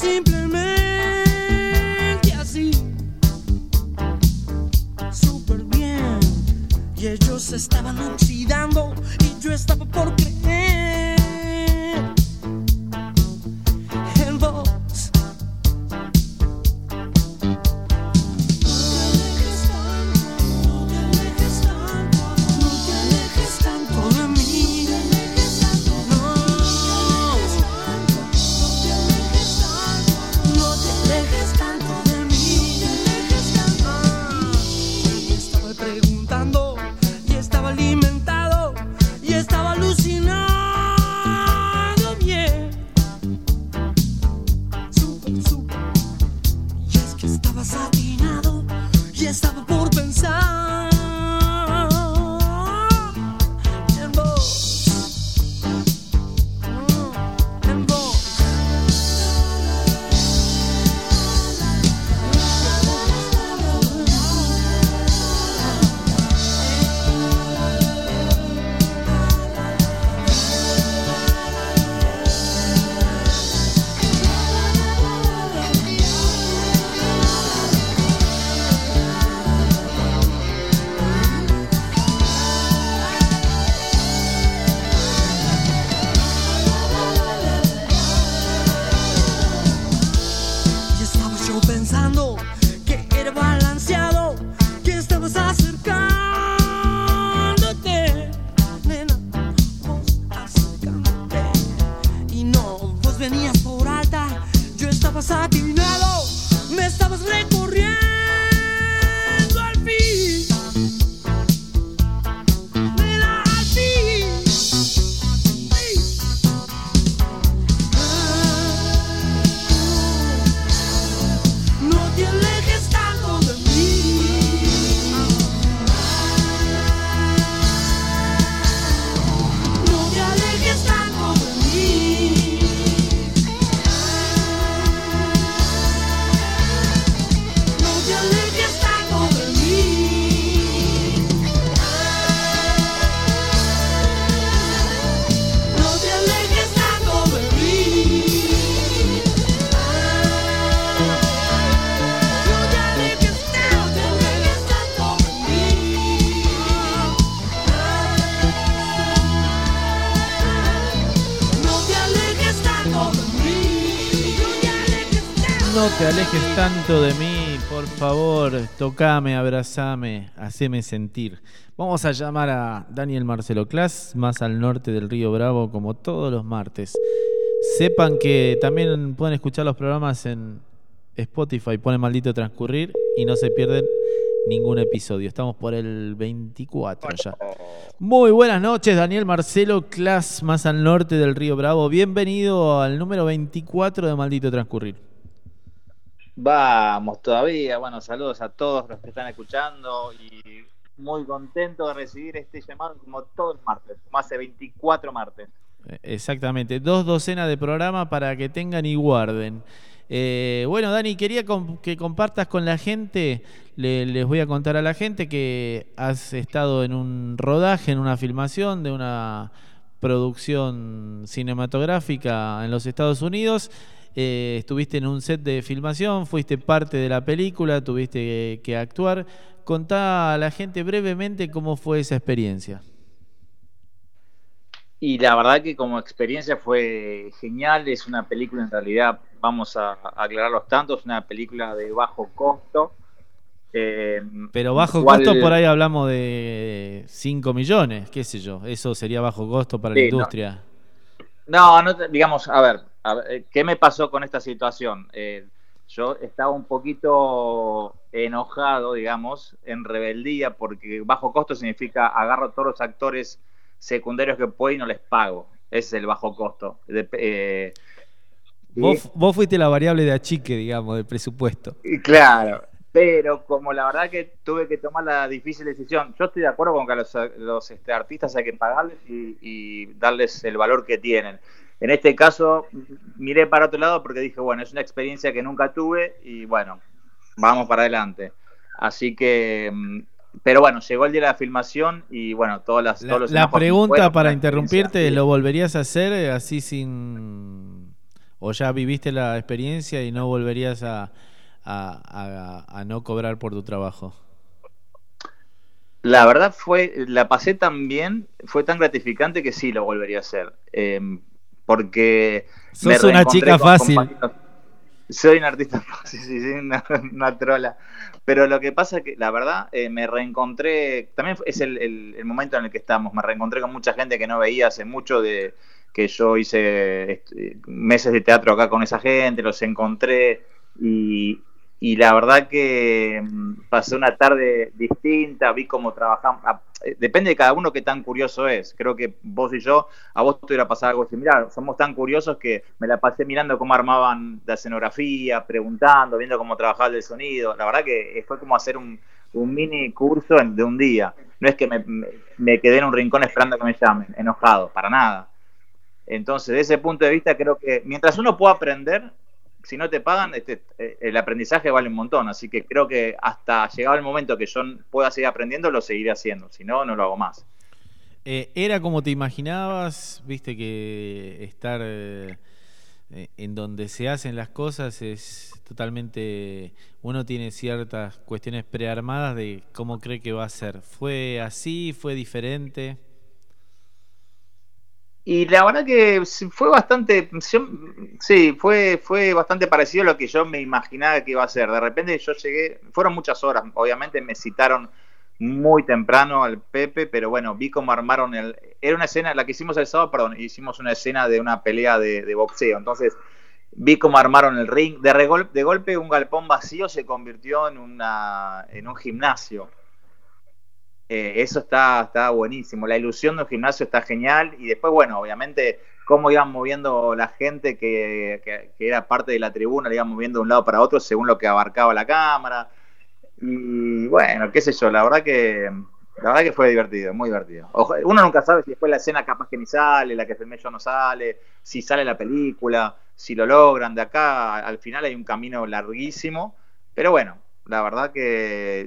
Simplemente así. Súper bien. Y ellos estaban oxidando y yo estaba por creer y estaba por alejes tanto de mí, por favor, tocame, abrazame, haceme sentir. Vamos a llamar a Daniel Marcelo Clas, más al norte del Río Bravo, como todos los martes. Sepan que también pueden escuchar los programas en Spotify, pone maldito transcurrir y no se pierden ningún episodio. Estamos por el 24 ya. Muy buenas noches, Daniel Marcelo Clas, más al norte del Río Bravo. Bienvenido al número 24 de Maldito Transcurrir. Vamos todavía. Bueno, saludos a todos los que están escuchando y muy contento de recibir este llamado como todos los martes, como hace 24 martes. Eh, Exactamente, dos docenas de programa para que tengan y guarden. Eh, bueno, Dani, quería que compartas con la gente, le- les voy a contar a la gente que has estado en un rodaje, en una filmación de una producción cinematográfica en los Estados Unidos. Eh, estuviste en un set de filmación, fuiste parte de la película, tuviste que, que actuar. Contá a la gente brevemente cómo fue esa experiencia. Y la verdad que como experiencia fue genial, es una película en realidad, vamos a, a aclarar los tantos, una película de bajo costo. eh, Pero bajo cual- costo por ahí hablamos de 5 millones, qué sé yo. Eso sería bajo costo para la Sí, industria. No, digamos, a ver, a ver, eh, ¿qué me pasó con esta situación? Eh, yo estaba un poquito enojado, digamos, en rebeldía, porque bajo costo significa agarro a todos los actores secundarios que puedo y no les pago. Ese es el bajo costo. De- eh, y- Vos, vos fuiste la variable de achique, digamos, del presupuesto. y claro, pero como la verdad que tuve que tomar la difícil decisión, yo estoy de acuerdo con que a los, los, este, artistas hay que pagarles y, y darles el valor que tienen. En este caso, miré para otro lado porque dije, bueno, es una experiencia que nunca tuve y bueno, vamos para adelante. Así que, mm, pero bueno, llegó el día de la filmación y bueno, todas las, La, todos los la pregunta fueron para interrumpirte, ¿lo volverías a hacer eh, así sin... o ya viviste la experiencia y no volverías a, a- a- a no cobrar por tu trabajo? La verdad fue, la pasé tan bien, fue tan gratificante que sí lo volvería a hacer. Eh, porque me Sos una reencontré chica fácil. compañeros. Soy un artista [laughs] fácil, sí, sí, una, una trola. Pero lo que pasa es que, la verdad, eh, me reencontré, también es el, el- el momento en el que estamos, me reencontré con mucha gente que no veía hace mucho, de que yo hice este, meses de teatro acá con esa gente, los encontré y, y la verdad que mm, pasé una tarde distinta, vi cómo trabajamos. ah, eh, Depende de cada uno qué tan curioso es. Creo que vos y yo, a vos te hubiera pasado algo similar. Somos tan curiosos que me la pasé mirando cómo armaban la escenografía, preguntando, viendo cómo trabajaba el sonido. La verdad que fue como hacer un, mini curso de un día. No es que me quedé en un rincón esperando que me llamen, enojado, para nada. Entonces, desde ese punto de vista, creo que mientras uno pueda aprender, si no te pagan, este, eh, el aprendizaje vale un montón. Así que creo que hasta llegado el momento que yo pueda seguir aprendiendo, lo seguiré haciendo. Si no, no lo hago más. Eh, ¿Era como te imaginabas? Viste que estar eh, en donde se hacen las cosas es totalmente... Uno tiene ciertas cuestiones prearmadas de cómo cree que va a ser. ¿Fue así? ¿Fue diferente? Y la verdad que fue bastante, sí, fue, fue bastante parecido a lo que yo me imaginaba que iba a ser. De repente yo llegué, fueron muchas horas, obviamente me citaron muy temprano al Pepe, pero bueno, vi cómo armaron el... Era una escena, la que hicimos el sábado, perdón, hicimos una escena de una pelea de, boxeo, entonces vi cómo armaron el ring, de, de golpe un galpón vacío se convirtió en, una, en un gimnasio. Eh, eso está, está buenísimo. La ilusión de un gimnasio está genial. Y después, bueno, obviamente, cómo iban moviendo la gente que, que- era parte de la tribuna, la iban moviendo de un lado para otro según lo que abarcaba la cámara. Y bueno, qué sé yo, la verdad que la verdad que fue divertido, muy divertido. Uno nunca sabe si después la escena capaz que ni sale, la que filmé yo no sale, si sale la película, si lo logran. De acá al final hay un camino larguísimo. Pero bueno, la verdad que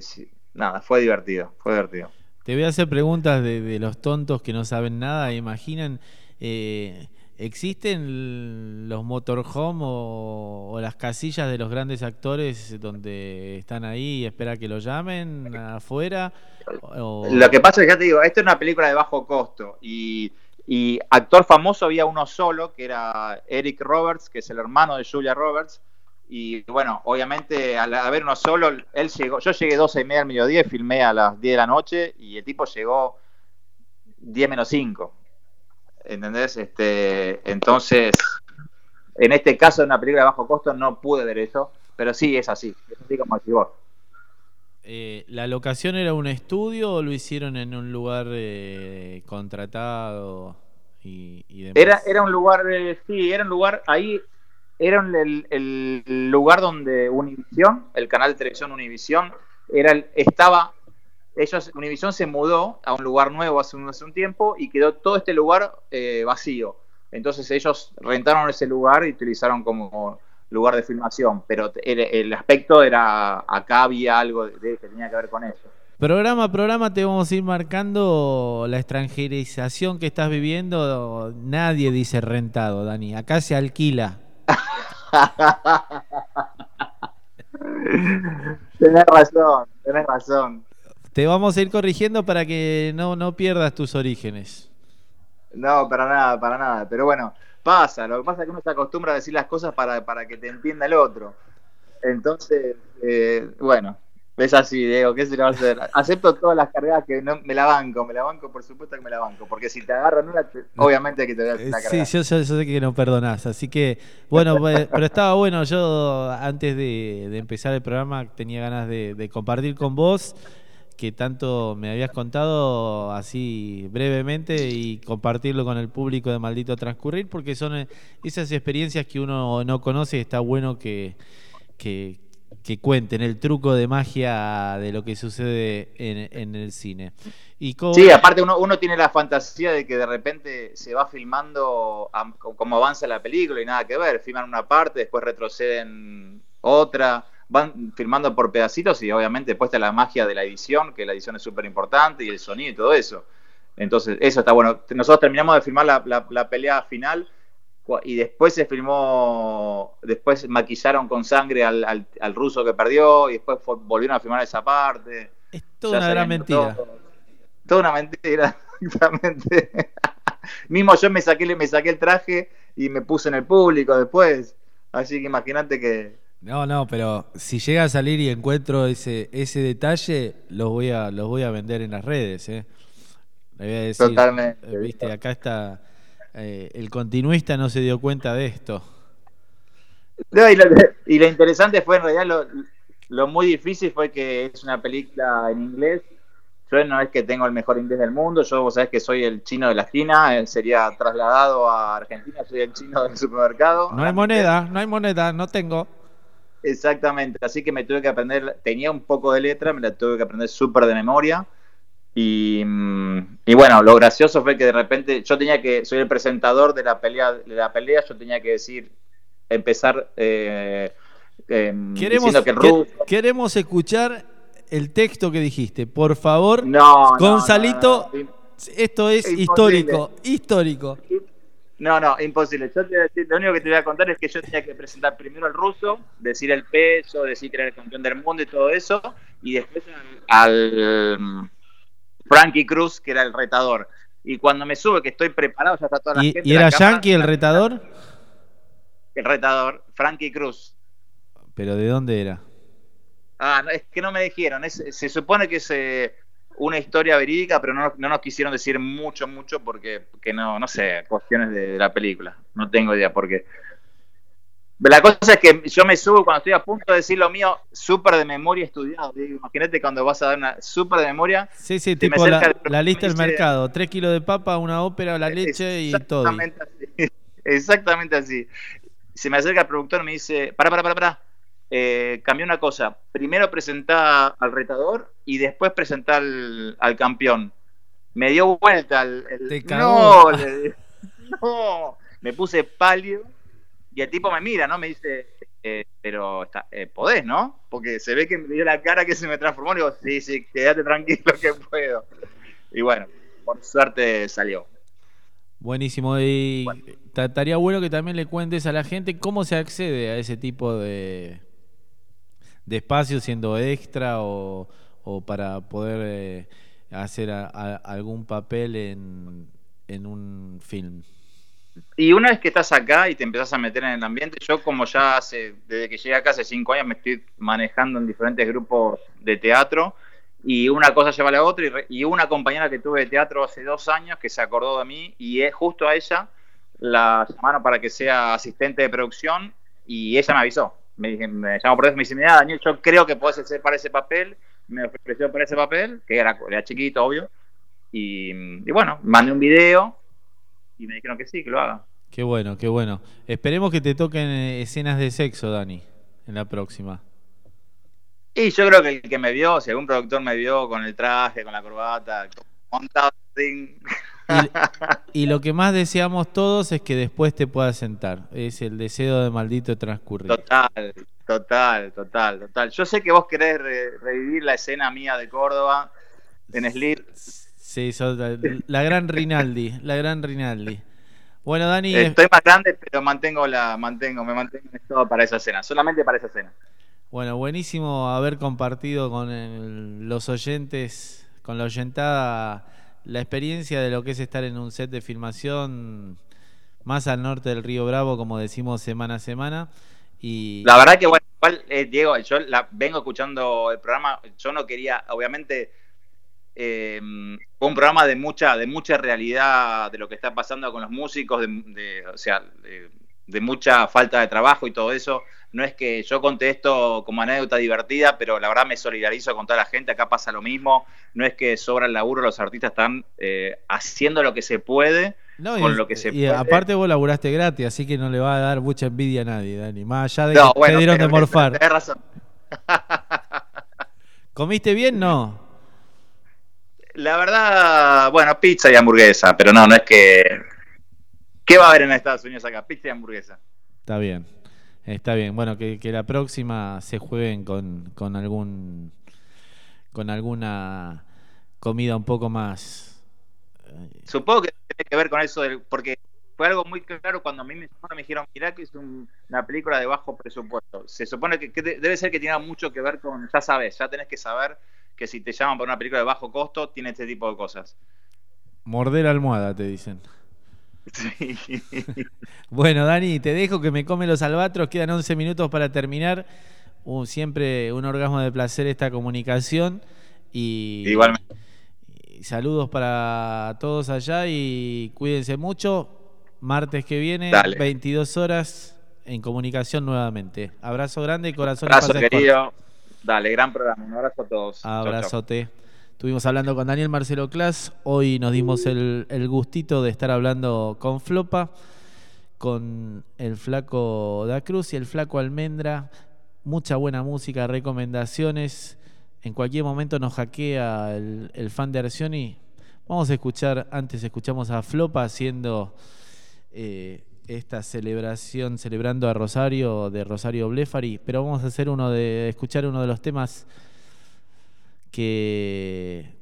nada, fue divertido, fue divertido. Te voy a hacer preguntas de, de los tontos que no saben nada. Imaginan, eh, ¿existen los motorhome o, o las casillas de los grandes actores donde están ahí y espera que lo llamen afuera? O- Lo que pasa es que ya te digo, esto es una película de bajo costo y, y actor famoso había uno solo, que era Eric Roberts, que es el hermano de Julia Roberts, Y bueno, obviamente al haber uno solo, él llegó, yo llegué 12 y media al mediodía, filmé a las 10 de la noche y el tipo llegó 10 menos 5. ¿Entendés? Este, entonces, en este caso de una película de bajo costo no pude ver eso, pero sí es así, es así como decís vos. Eh, ¿La locación era un estudio o lo hicieron en un lugar eh, contratado y, y demás? Era, era un lugar, eh, sí, era un lugar, ahí era el, el lugar donde Univision, el canal de televisión Univision, era el- estaba, ellos, Univision se mudó a un lugar nuevo hace un, un tiempo y quedó todo este lugar eh, vacío. Entonces ellos rentaron ese lugar y utilizaron como lugar de filmación, pero el, aspecto era, acá había algo de- que tenía que ver con eso. Programa programa te vamos a ir marcando la extranjerización que estás viviendo. Nadie dice rentado, Dani. Acá se alquila. [laughs] tenés razón, tenés razón. Te vamos a ir corrigiendo para que no, no pierdas tus orígenes. No, para nada, para nada. Pero bueno, pasa. Lo que pasa es que uno se acostumbra a decir las cosas para, para que te entienda el otro. Entonces, eh, bueno, es así, Diego, ¿qué se le va a hacer? Acepto todas las cargadas que no, me la banco, me la banco, por supuesto que me la banco. Porque si te agarran una, te- obviamente que te voy a la Eh, Sí, yo, yo- yo sé que no perdonás, así que bueno, pues, [laughs] pero estaba bueno, yo antes de, de empezar el programa tenía ganas de, de compartir con vos que tanto me habías contado así brevemente y compartirlo con el público de Maldito Transcurrir, porque son eh, esas experiencias que uno no conoce y está bueno que, que, que cuenten el truco de magia de lo que sucede en, en el cine. Y co- Sí, aparte uno, uno tiene la fantasía de que de repente se va filmando a- como avanza la película y nada que ver. Filman una parte, después retroceden otra, van filmando por pedacitos y obviamente después está la magia de la edición, que la edición es súper importante y el sonido y todo eso. Entonces, eso está bueno. Nosotros terminamos de filmar la, la- la pelea final y después se filmó, después maquillaron con sangre al, al- al ruso que perdió y después volvieron a filmar esa parte. toda Ya una gran mentira. todo- Toda una mentira, [laughs] exactamente. [laughs] Mismo yo me saqué, me saqué el traje y me puse en el público después. Así que imagínate que. No, no, pero si llega a salir y encuentro ese, ese detalle, los voy a, los voy a vender en las redes, ¿eh? Le voy a decir, Totalmente. eh, viste, acá está, eh, el continuista no se dio cuenta de esto. No, y, lo, y lo interesante fue en realidad lo, lo muy difícil fue que es una película en inglés. Yo no es que tengo el mejor inglés del mundo, yo vos sabés que soy el chino de la esquina, él sería trasladado a Argentina, soy el chino del supermercado. No hay moneda, no hay moneda, no tengo. Exactamente, así que me tuve que aprender, tenía un poco de letra, me la tuve que aprender súper de memoria. Y, mm, y bueno, lo gracioso fue que de repente yo tenía que, soy el presentador de la pelea, de la pelea yo tenía que decir, empezar eh, em, Queremos, diciendo que el que- ruso, queremos escuchar el texto que dijiste, por favor. No, Gonzalito, no, no, esto es Imposible. histórico, histórico. No, no, imposible. Yo te voy a decir, lo único que te voy a contar es que yo tenía que presentar primero al ruso, decir el peso, decir que era el campeón del mundo y todo eso, y después al, al, Frankie Cruz, que era el retador. Y cuando me sube, que estoy preparado, ya está toda la ¿Y, gente. y era cámara, Yankee el retador? El retador, Frankie Cruz. ¿Pero de dónde era? Ah, no, es que no me dijeron. Es- se supone que es eh, una historia verídica, pero no, no nos quisieron decir mucho, mucho, porque que no, no sé, cuestiones de, de la película. No tengo idea por qué. La cosa es que yo me subo cuando estoy a punto de decir lo mío, súper de memoria estudiado. Imagínate cuando vas a dar una súper de memoria. Sí, sí, tipo la, acerca el- la lista del mercado. Tres kilos de papa, una ópera, la leche y todo. Exactamente así. [laughs] Exactamente así. Se me acerca el productor y me dice, para, para, para, para. Eh, cambié una cosa. Primero presentá al retador y después presentá al, al campeón. Me dio vuelta el... el- Te cagó. no, le [laughs] no. Me puse pálido y el tipo me mira, ¿no? Me dice, eh, pero está, eh, podés, ¿no? Porque se ve que me dio la cara que se me transformó. Y digo, sí, sí, quédate tranquilo que puedo. Y bueno, por suerte salió. Buenísimo. Y ta- estaría bueno que también le cuentes a la gente cómo se accede a ese tipo de, de espacio, siendo extra o, o para poder eh, hacer algún papel en, en un film. Y una vez que estás acá y te empezás a meter en el ambiente, yo como ya hace, desde que llegué acá hace cinco años me estoy manejando en diferentes grupos de teatro y una cosa lleva a la otra y, re- y una compañera que tuve de teatro hace dos años que se acordó de mí y es justo a ella la llamaron para que sea asistente de producción y ella me avisó. Me, dije- me llamó por eso, me dice, mira Daniel, yo creo que podés hacer para ese papel. Me ofreció para ese papel, que era, era chiquito, obvio. Y, y bueno, mandé un video y me dijeron que sí, que lo haga. Qué bueno, qué bueno. Esperemos que te toquen eh, escenas de sexo, Dani, en la próxima. Y yo creo que el que me vio, si algún productor me vio con el traje, con la corbata, montado así, Y lo que más deseamos todos es que después te puedas sentar. Es el deseo de maldito transcurrir. Total, total, total, total. Yo sé que vos querés re- revivir la escena mía de Córdoba en Slip. Sí, sos la, la gran Rinaldi, la gran Rinaldi. Bueno, Dani, es- Estoy más grande, pero mantengo la, mantengo, me mantengo en estado para esa escena, solamente para esa escena. bueno, buenísimo haber compartido con el- los oyentes, con la oyentada, la experiencia de lo que es estar en un set de filmación más al norte del Río Bravo, como decimos semana a semana. Y La verdad que, bueno, igual, eh, Diego, yo la, vengo escuchando el programa, yo no quería, obviamente, eh, fue un programa de mucha, de mucha realidad de lo que está pasando con los músicos, de, de- o sea, de, de mucha falta de trabajo y todo eso. No es que yo conté esto como anécdota divertida, pero la verdad me solidarizo con toda la gente, acá pasa lo mismo, no es que sobra el laburo, los artistas están eh, haciendo lo que se puede No, con y- lo que se y puede. aparte vos laburaste gratis, así que no le va a dar mucha envidia a nadie, Dani. Más allá de No, que bueno, te dieron de morfar. tenés razón. ¿Comiste bien? No. La verdad, bueno, pizza y hamburguesa, pero no, no es que... ¿Qué va a haber en Estados Unidos acá? Pizza y hamburguesa. Está bien. Está bien. Bueno, que, que la próxima se jueguen con, con algún con alguna comida un poco más. Supongo que tiene que ver con eso, del- porque fue algo muy claro cuando a mí me, me dijeron, mirá que es un- una película de bajo presupuesto. Se supone que, que de- debe ser que tiene mucho que ver con, ya sabes, ya tenés que saber que si te llaman por una película de bajo costo, tiene este tipo de cosas. Morder almohada, te dicen. [laughs] Bueno, Dani, te dejo que me come los albatros. Quedan 11 minutos para terminar. Uh, siempre un orgasmo de placer esta comunicación. Y, Igualmente. y saludos para todos allá y cuídense mucho. Martes que viene, Dale. 22 horas, en comunicación nuevamente. Abrazo grande y corazón Abrazo, querido. Dale, gran programa. Un abrazo a todos. Chau, chau. Abrazote. Estuvimos hablando con Daniel Marcelo Clas. Hoy nos dimos el, gustito de estar hablando con Flopa, con el flaco Da Cruz y el flaco Almendra. Mucha buena música, recomendaciones. En cualquier momento nos hackea el, el fan de Arcioni. Vamos a escuchar, antes escuchamos a Flopa haciendo eh, esta celebración, celebrando a Rosario de Rosario Blefari, pero vamos a hacer uno de escuchar uno de los temas que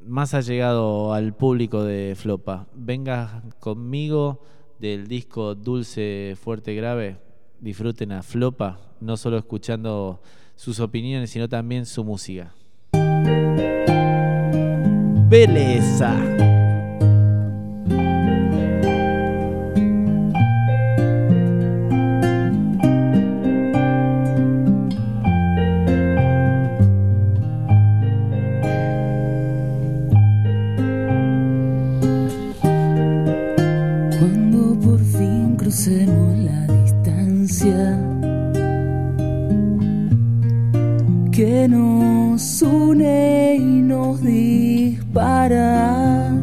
más ha llegado al público de Flopa. Venga conmigo del disco Dulce, Fuerte, Grave. Disfruten a Flopa, no solo escuchando sus opiniones, sino también su música. Beleza. Dispara.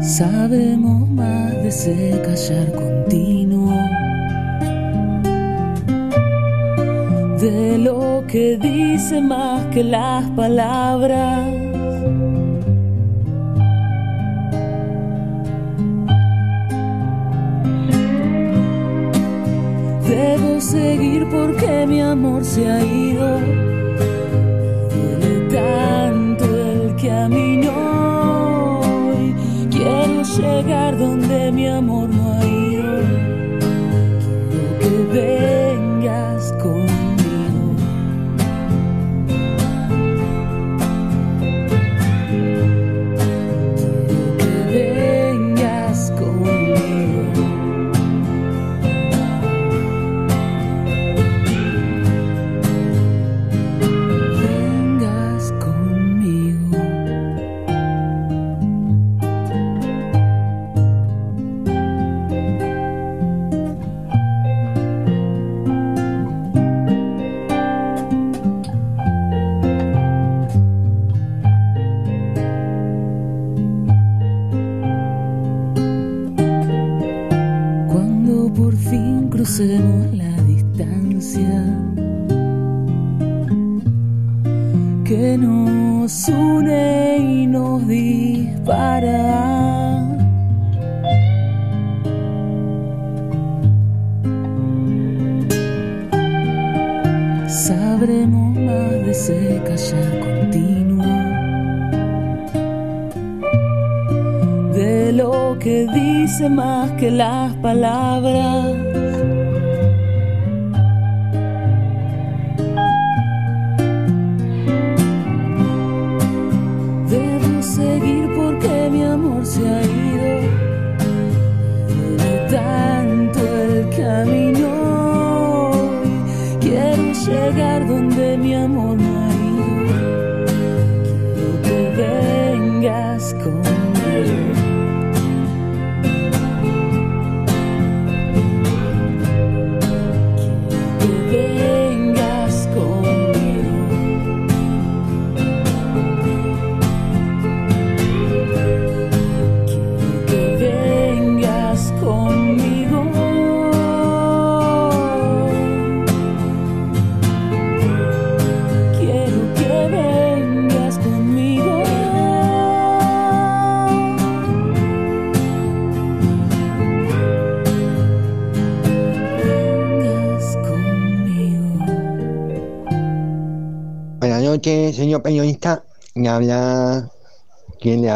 Sabemos más de ese callar continuo, de lo que dice más que las palabras. Seguir porque mi amor se ha ido. Duele tanto el camino y quiero llegar donde mi amor no ha ido. Quiero que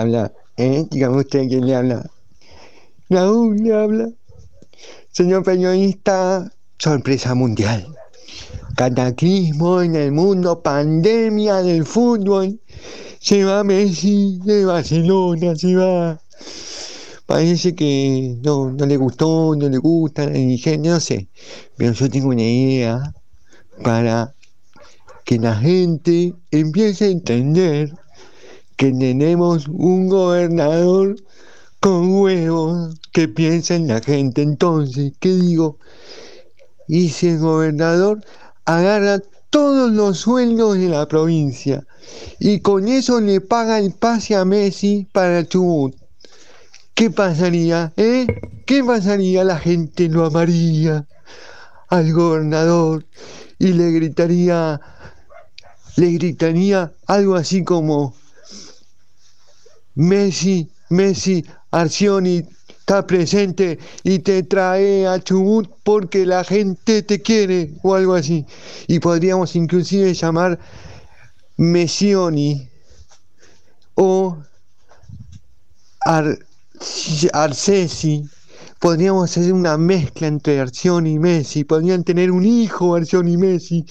habla? ¿Eh? Dígame usted quién le habla. Raúl le habla. Señor periodista, sorpresa mundial. Cataclismo en el mundo, pandemia del fútbol. Se va Messi de Barcelona, se va. Parece que no, no le gustó, no le gusta no sé. Pero yo tengo una idea para que la gente empiece a entender que tenemos un gobernador con huevos que piensa en la gente. Entonces, ¿qué digo? Y si el gobernador agarra todos los sueldos de la provincia y con eso le paga el pase a Messi para Chubut. ¿Qué pasaría? ¿Eh? ¿Qué pasaría? La gente lo amaría al gobernador y le gritaría, le gritaría algo así como Messi, Messi, Arcioni está presente y te trae a Chubut porque la gente te quiere o algo así. Y podríamos inclusive llamar Messioni o Ar Arcesi. Podríamos hacer una mezcla entre Arcioni y Messi. Podrían tener un hijo Arcioni y Messi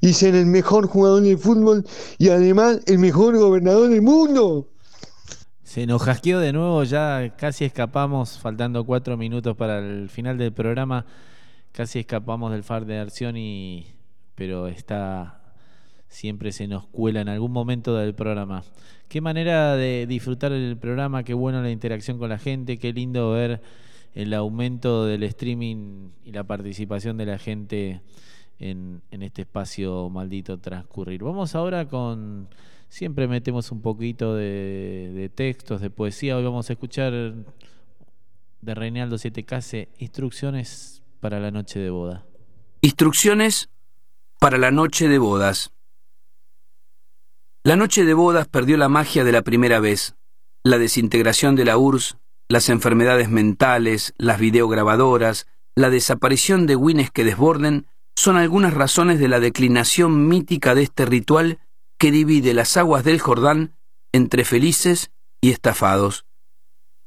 y ser el mejor jugador de fútbol y además el mejor gobernador del mundo. Se nos jasqueó de nuevo, ya casi escapamos, faltando cuatro minutos para el final del programa. Casi escapamos del FAR de Arcioni, pero está siempre se nos cuela en algún momento del programa. Qué manera de disfrutar el programa, qué bueno la interacción con la gente, qué lindo ver el aumento del streaming y la participación de la gente en, en este espacio maldito transcurrir. Vamos ahora con Siempre metemos un poquito de, textos, de poesía. Hoy vamos a escuchar de Reinaldo Siete Case instrucciones para la noche de boda. Instrucciones para la noche de bodas. La noche de bodas perdió la magia de la primera vez. La desintegración de la URSS, las enfermedades mentales, las videograbadoras, la desaparición de wines que desborden son algunas razones de la declinación mítica de este ritual que divide las aguas del Jordán entre felices y estafados.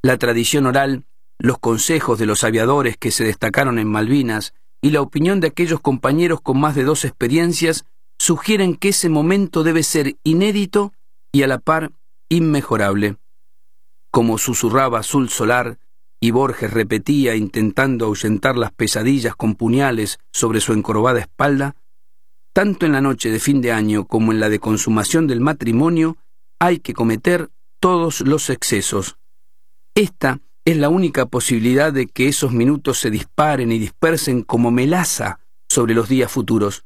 La tradición oral, los consejos de los aviadores que se destacaron en Malvinas y la opinión de aquellos compañeros con más de dos experiencias sugieren que ese momento debe ser inédito y a la par inmejorable. Como susurraba Azul Solar y Borges repetía intentando ahuyentar las pesadillas con puñales sobre su encorvada espalda, tanto en la noche de fin de año como en la de consumación del matrimonio, hay que cometer todos los excesos. Esta es la única posibilidad de que esos minutos se disparen y dispersen como melaza sobre los días futuros.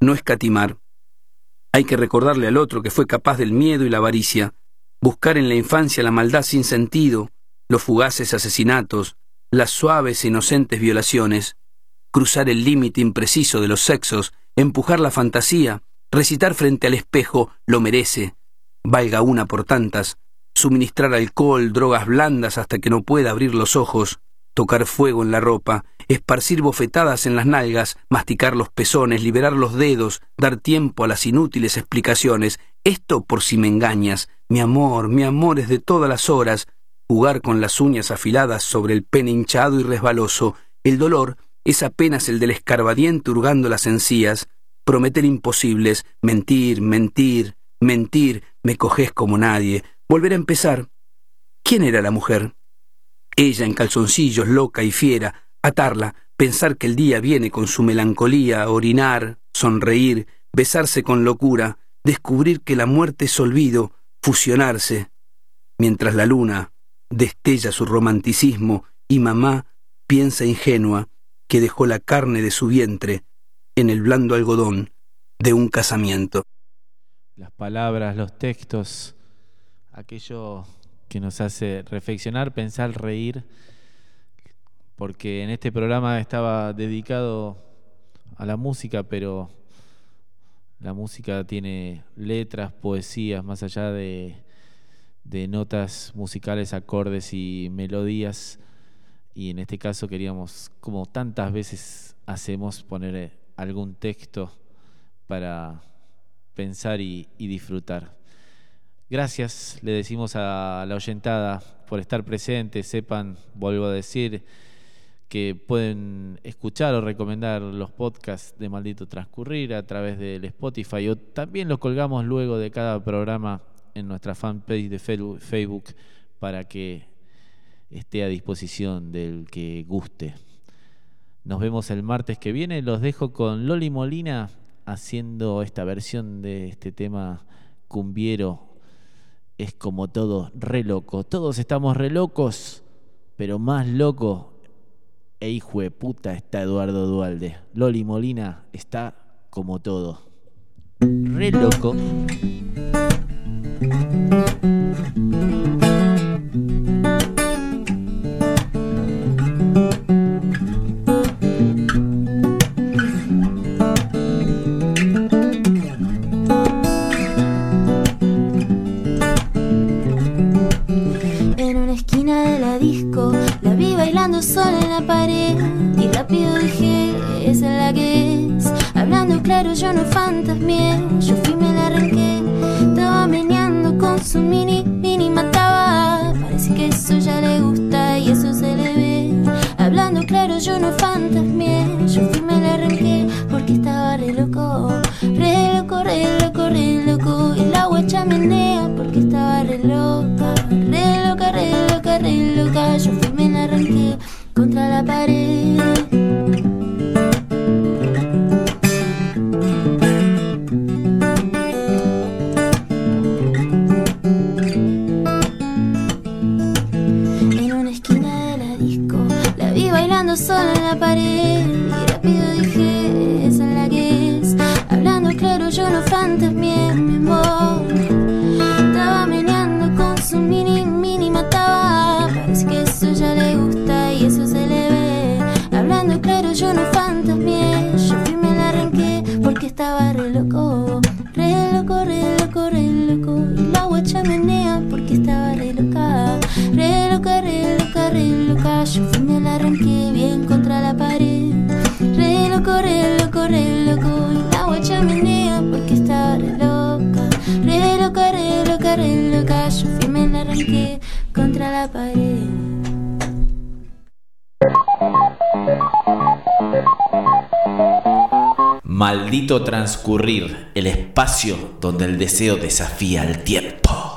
No escatimar. Hay que recordarle al otro que fue capaz del miedo y la avaricia, buscar en la infancia la maldad sin sentido, los fugaces asesinatos, las suaves e inocentes violaciones, cruzar el límite impreciso de los sexos, empujar la fantasía, recitar frente al espejo lo merece, valga una por tantas, suministrar alcohol, drogas blandas hasta que no pueda abrir los ojos, tocar fuego en la ropa, esparcir bofetadas en las nalgas, masticar los pezones, liberar los dedos, dar tiempo a las inútiles explicaciones, esto por si me engañas, mi amor, mi amor es de todas las horas, jugar con las uñas afiladas sobre el pene hinchado y resbaloso, el dolor es apenas el del escarbadiente hurgando las encías, prometer imposibles, mentir, mentir, mentir, me coges como nadie, volver a empezar. ¿Quién era la mujer? Ella en calzoncillos, loca y fiera, atarla, pensar que el día viene con su melancolía, orinar, sonreír, besarse con locura, descubrir que la muerte es olvido, fusionarse, mientras la luna destella su romanticismo y mamá piensa ingenua que dejó la carne de su vientre en el blando algodón de un casamiento. Las palabras, los textos, aquello que nos hace reflexionar, pensar, reír, porque en este programa estaba dedicado a la música, pero la música tiene letras, poesías, más allá de, de notas musicales, acordes y melodías. Y en este caso queríamos, como tantas veces hacemos, poner algún texto para pensar y, disfrutar. Gracias, le decimos a la oyentada por estar presente. Sepan, vuelvo a decir, que pueden escuchar o recomendar los podcasts de Maldito Transcurrir a través del Spotify o también los colgamos luego de cada programa en nuestra fanpage de Facebook para que esté a disposición del que guste. Nos vemos el martes que viene. Los dejo con Loli Molina haciendo esta versión de este tema cumbiero. Es como todo re loco. Todos estamos re locos, pero más loco e hijo de puta está Eduardo Dualde. Loli Molina está como todo. Re loco. Esa es la que es. Hablando claro yo no fantasmeé, yo fui me la arranqué. Estaba meneando con su mini mini mataba. Parece que eso ya le gusta y eso se le ve. Hablando claro yo no fantasmeé, yo fui me la arranqué porque estaba re loco, re loco, re loco, re loco. Y la guacha menea porque estaba re loca, re loca, re loca, re loca. Yo fui me la arranqué contra la pared. Y la guacha menea porque estaba re loca, re loca, re loca, re loca. Yo fui me la arranqué contra la pared. Maldito transcurrir, el espacio donde el deseo desafía el tiempo.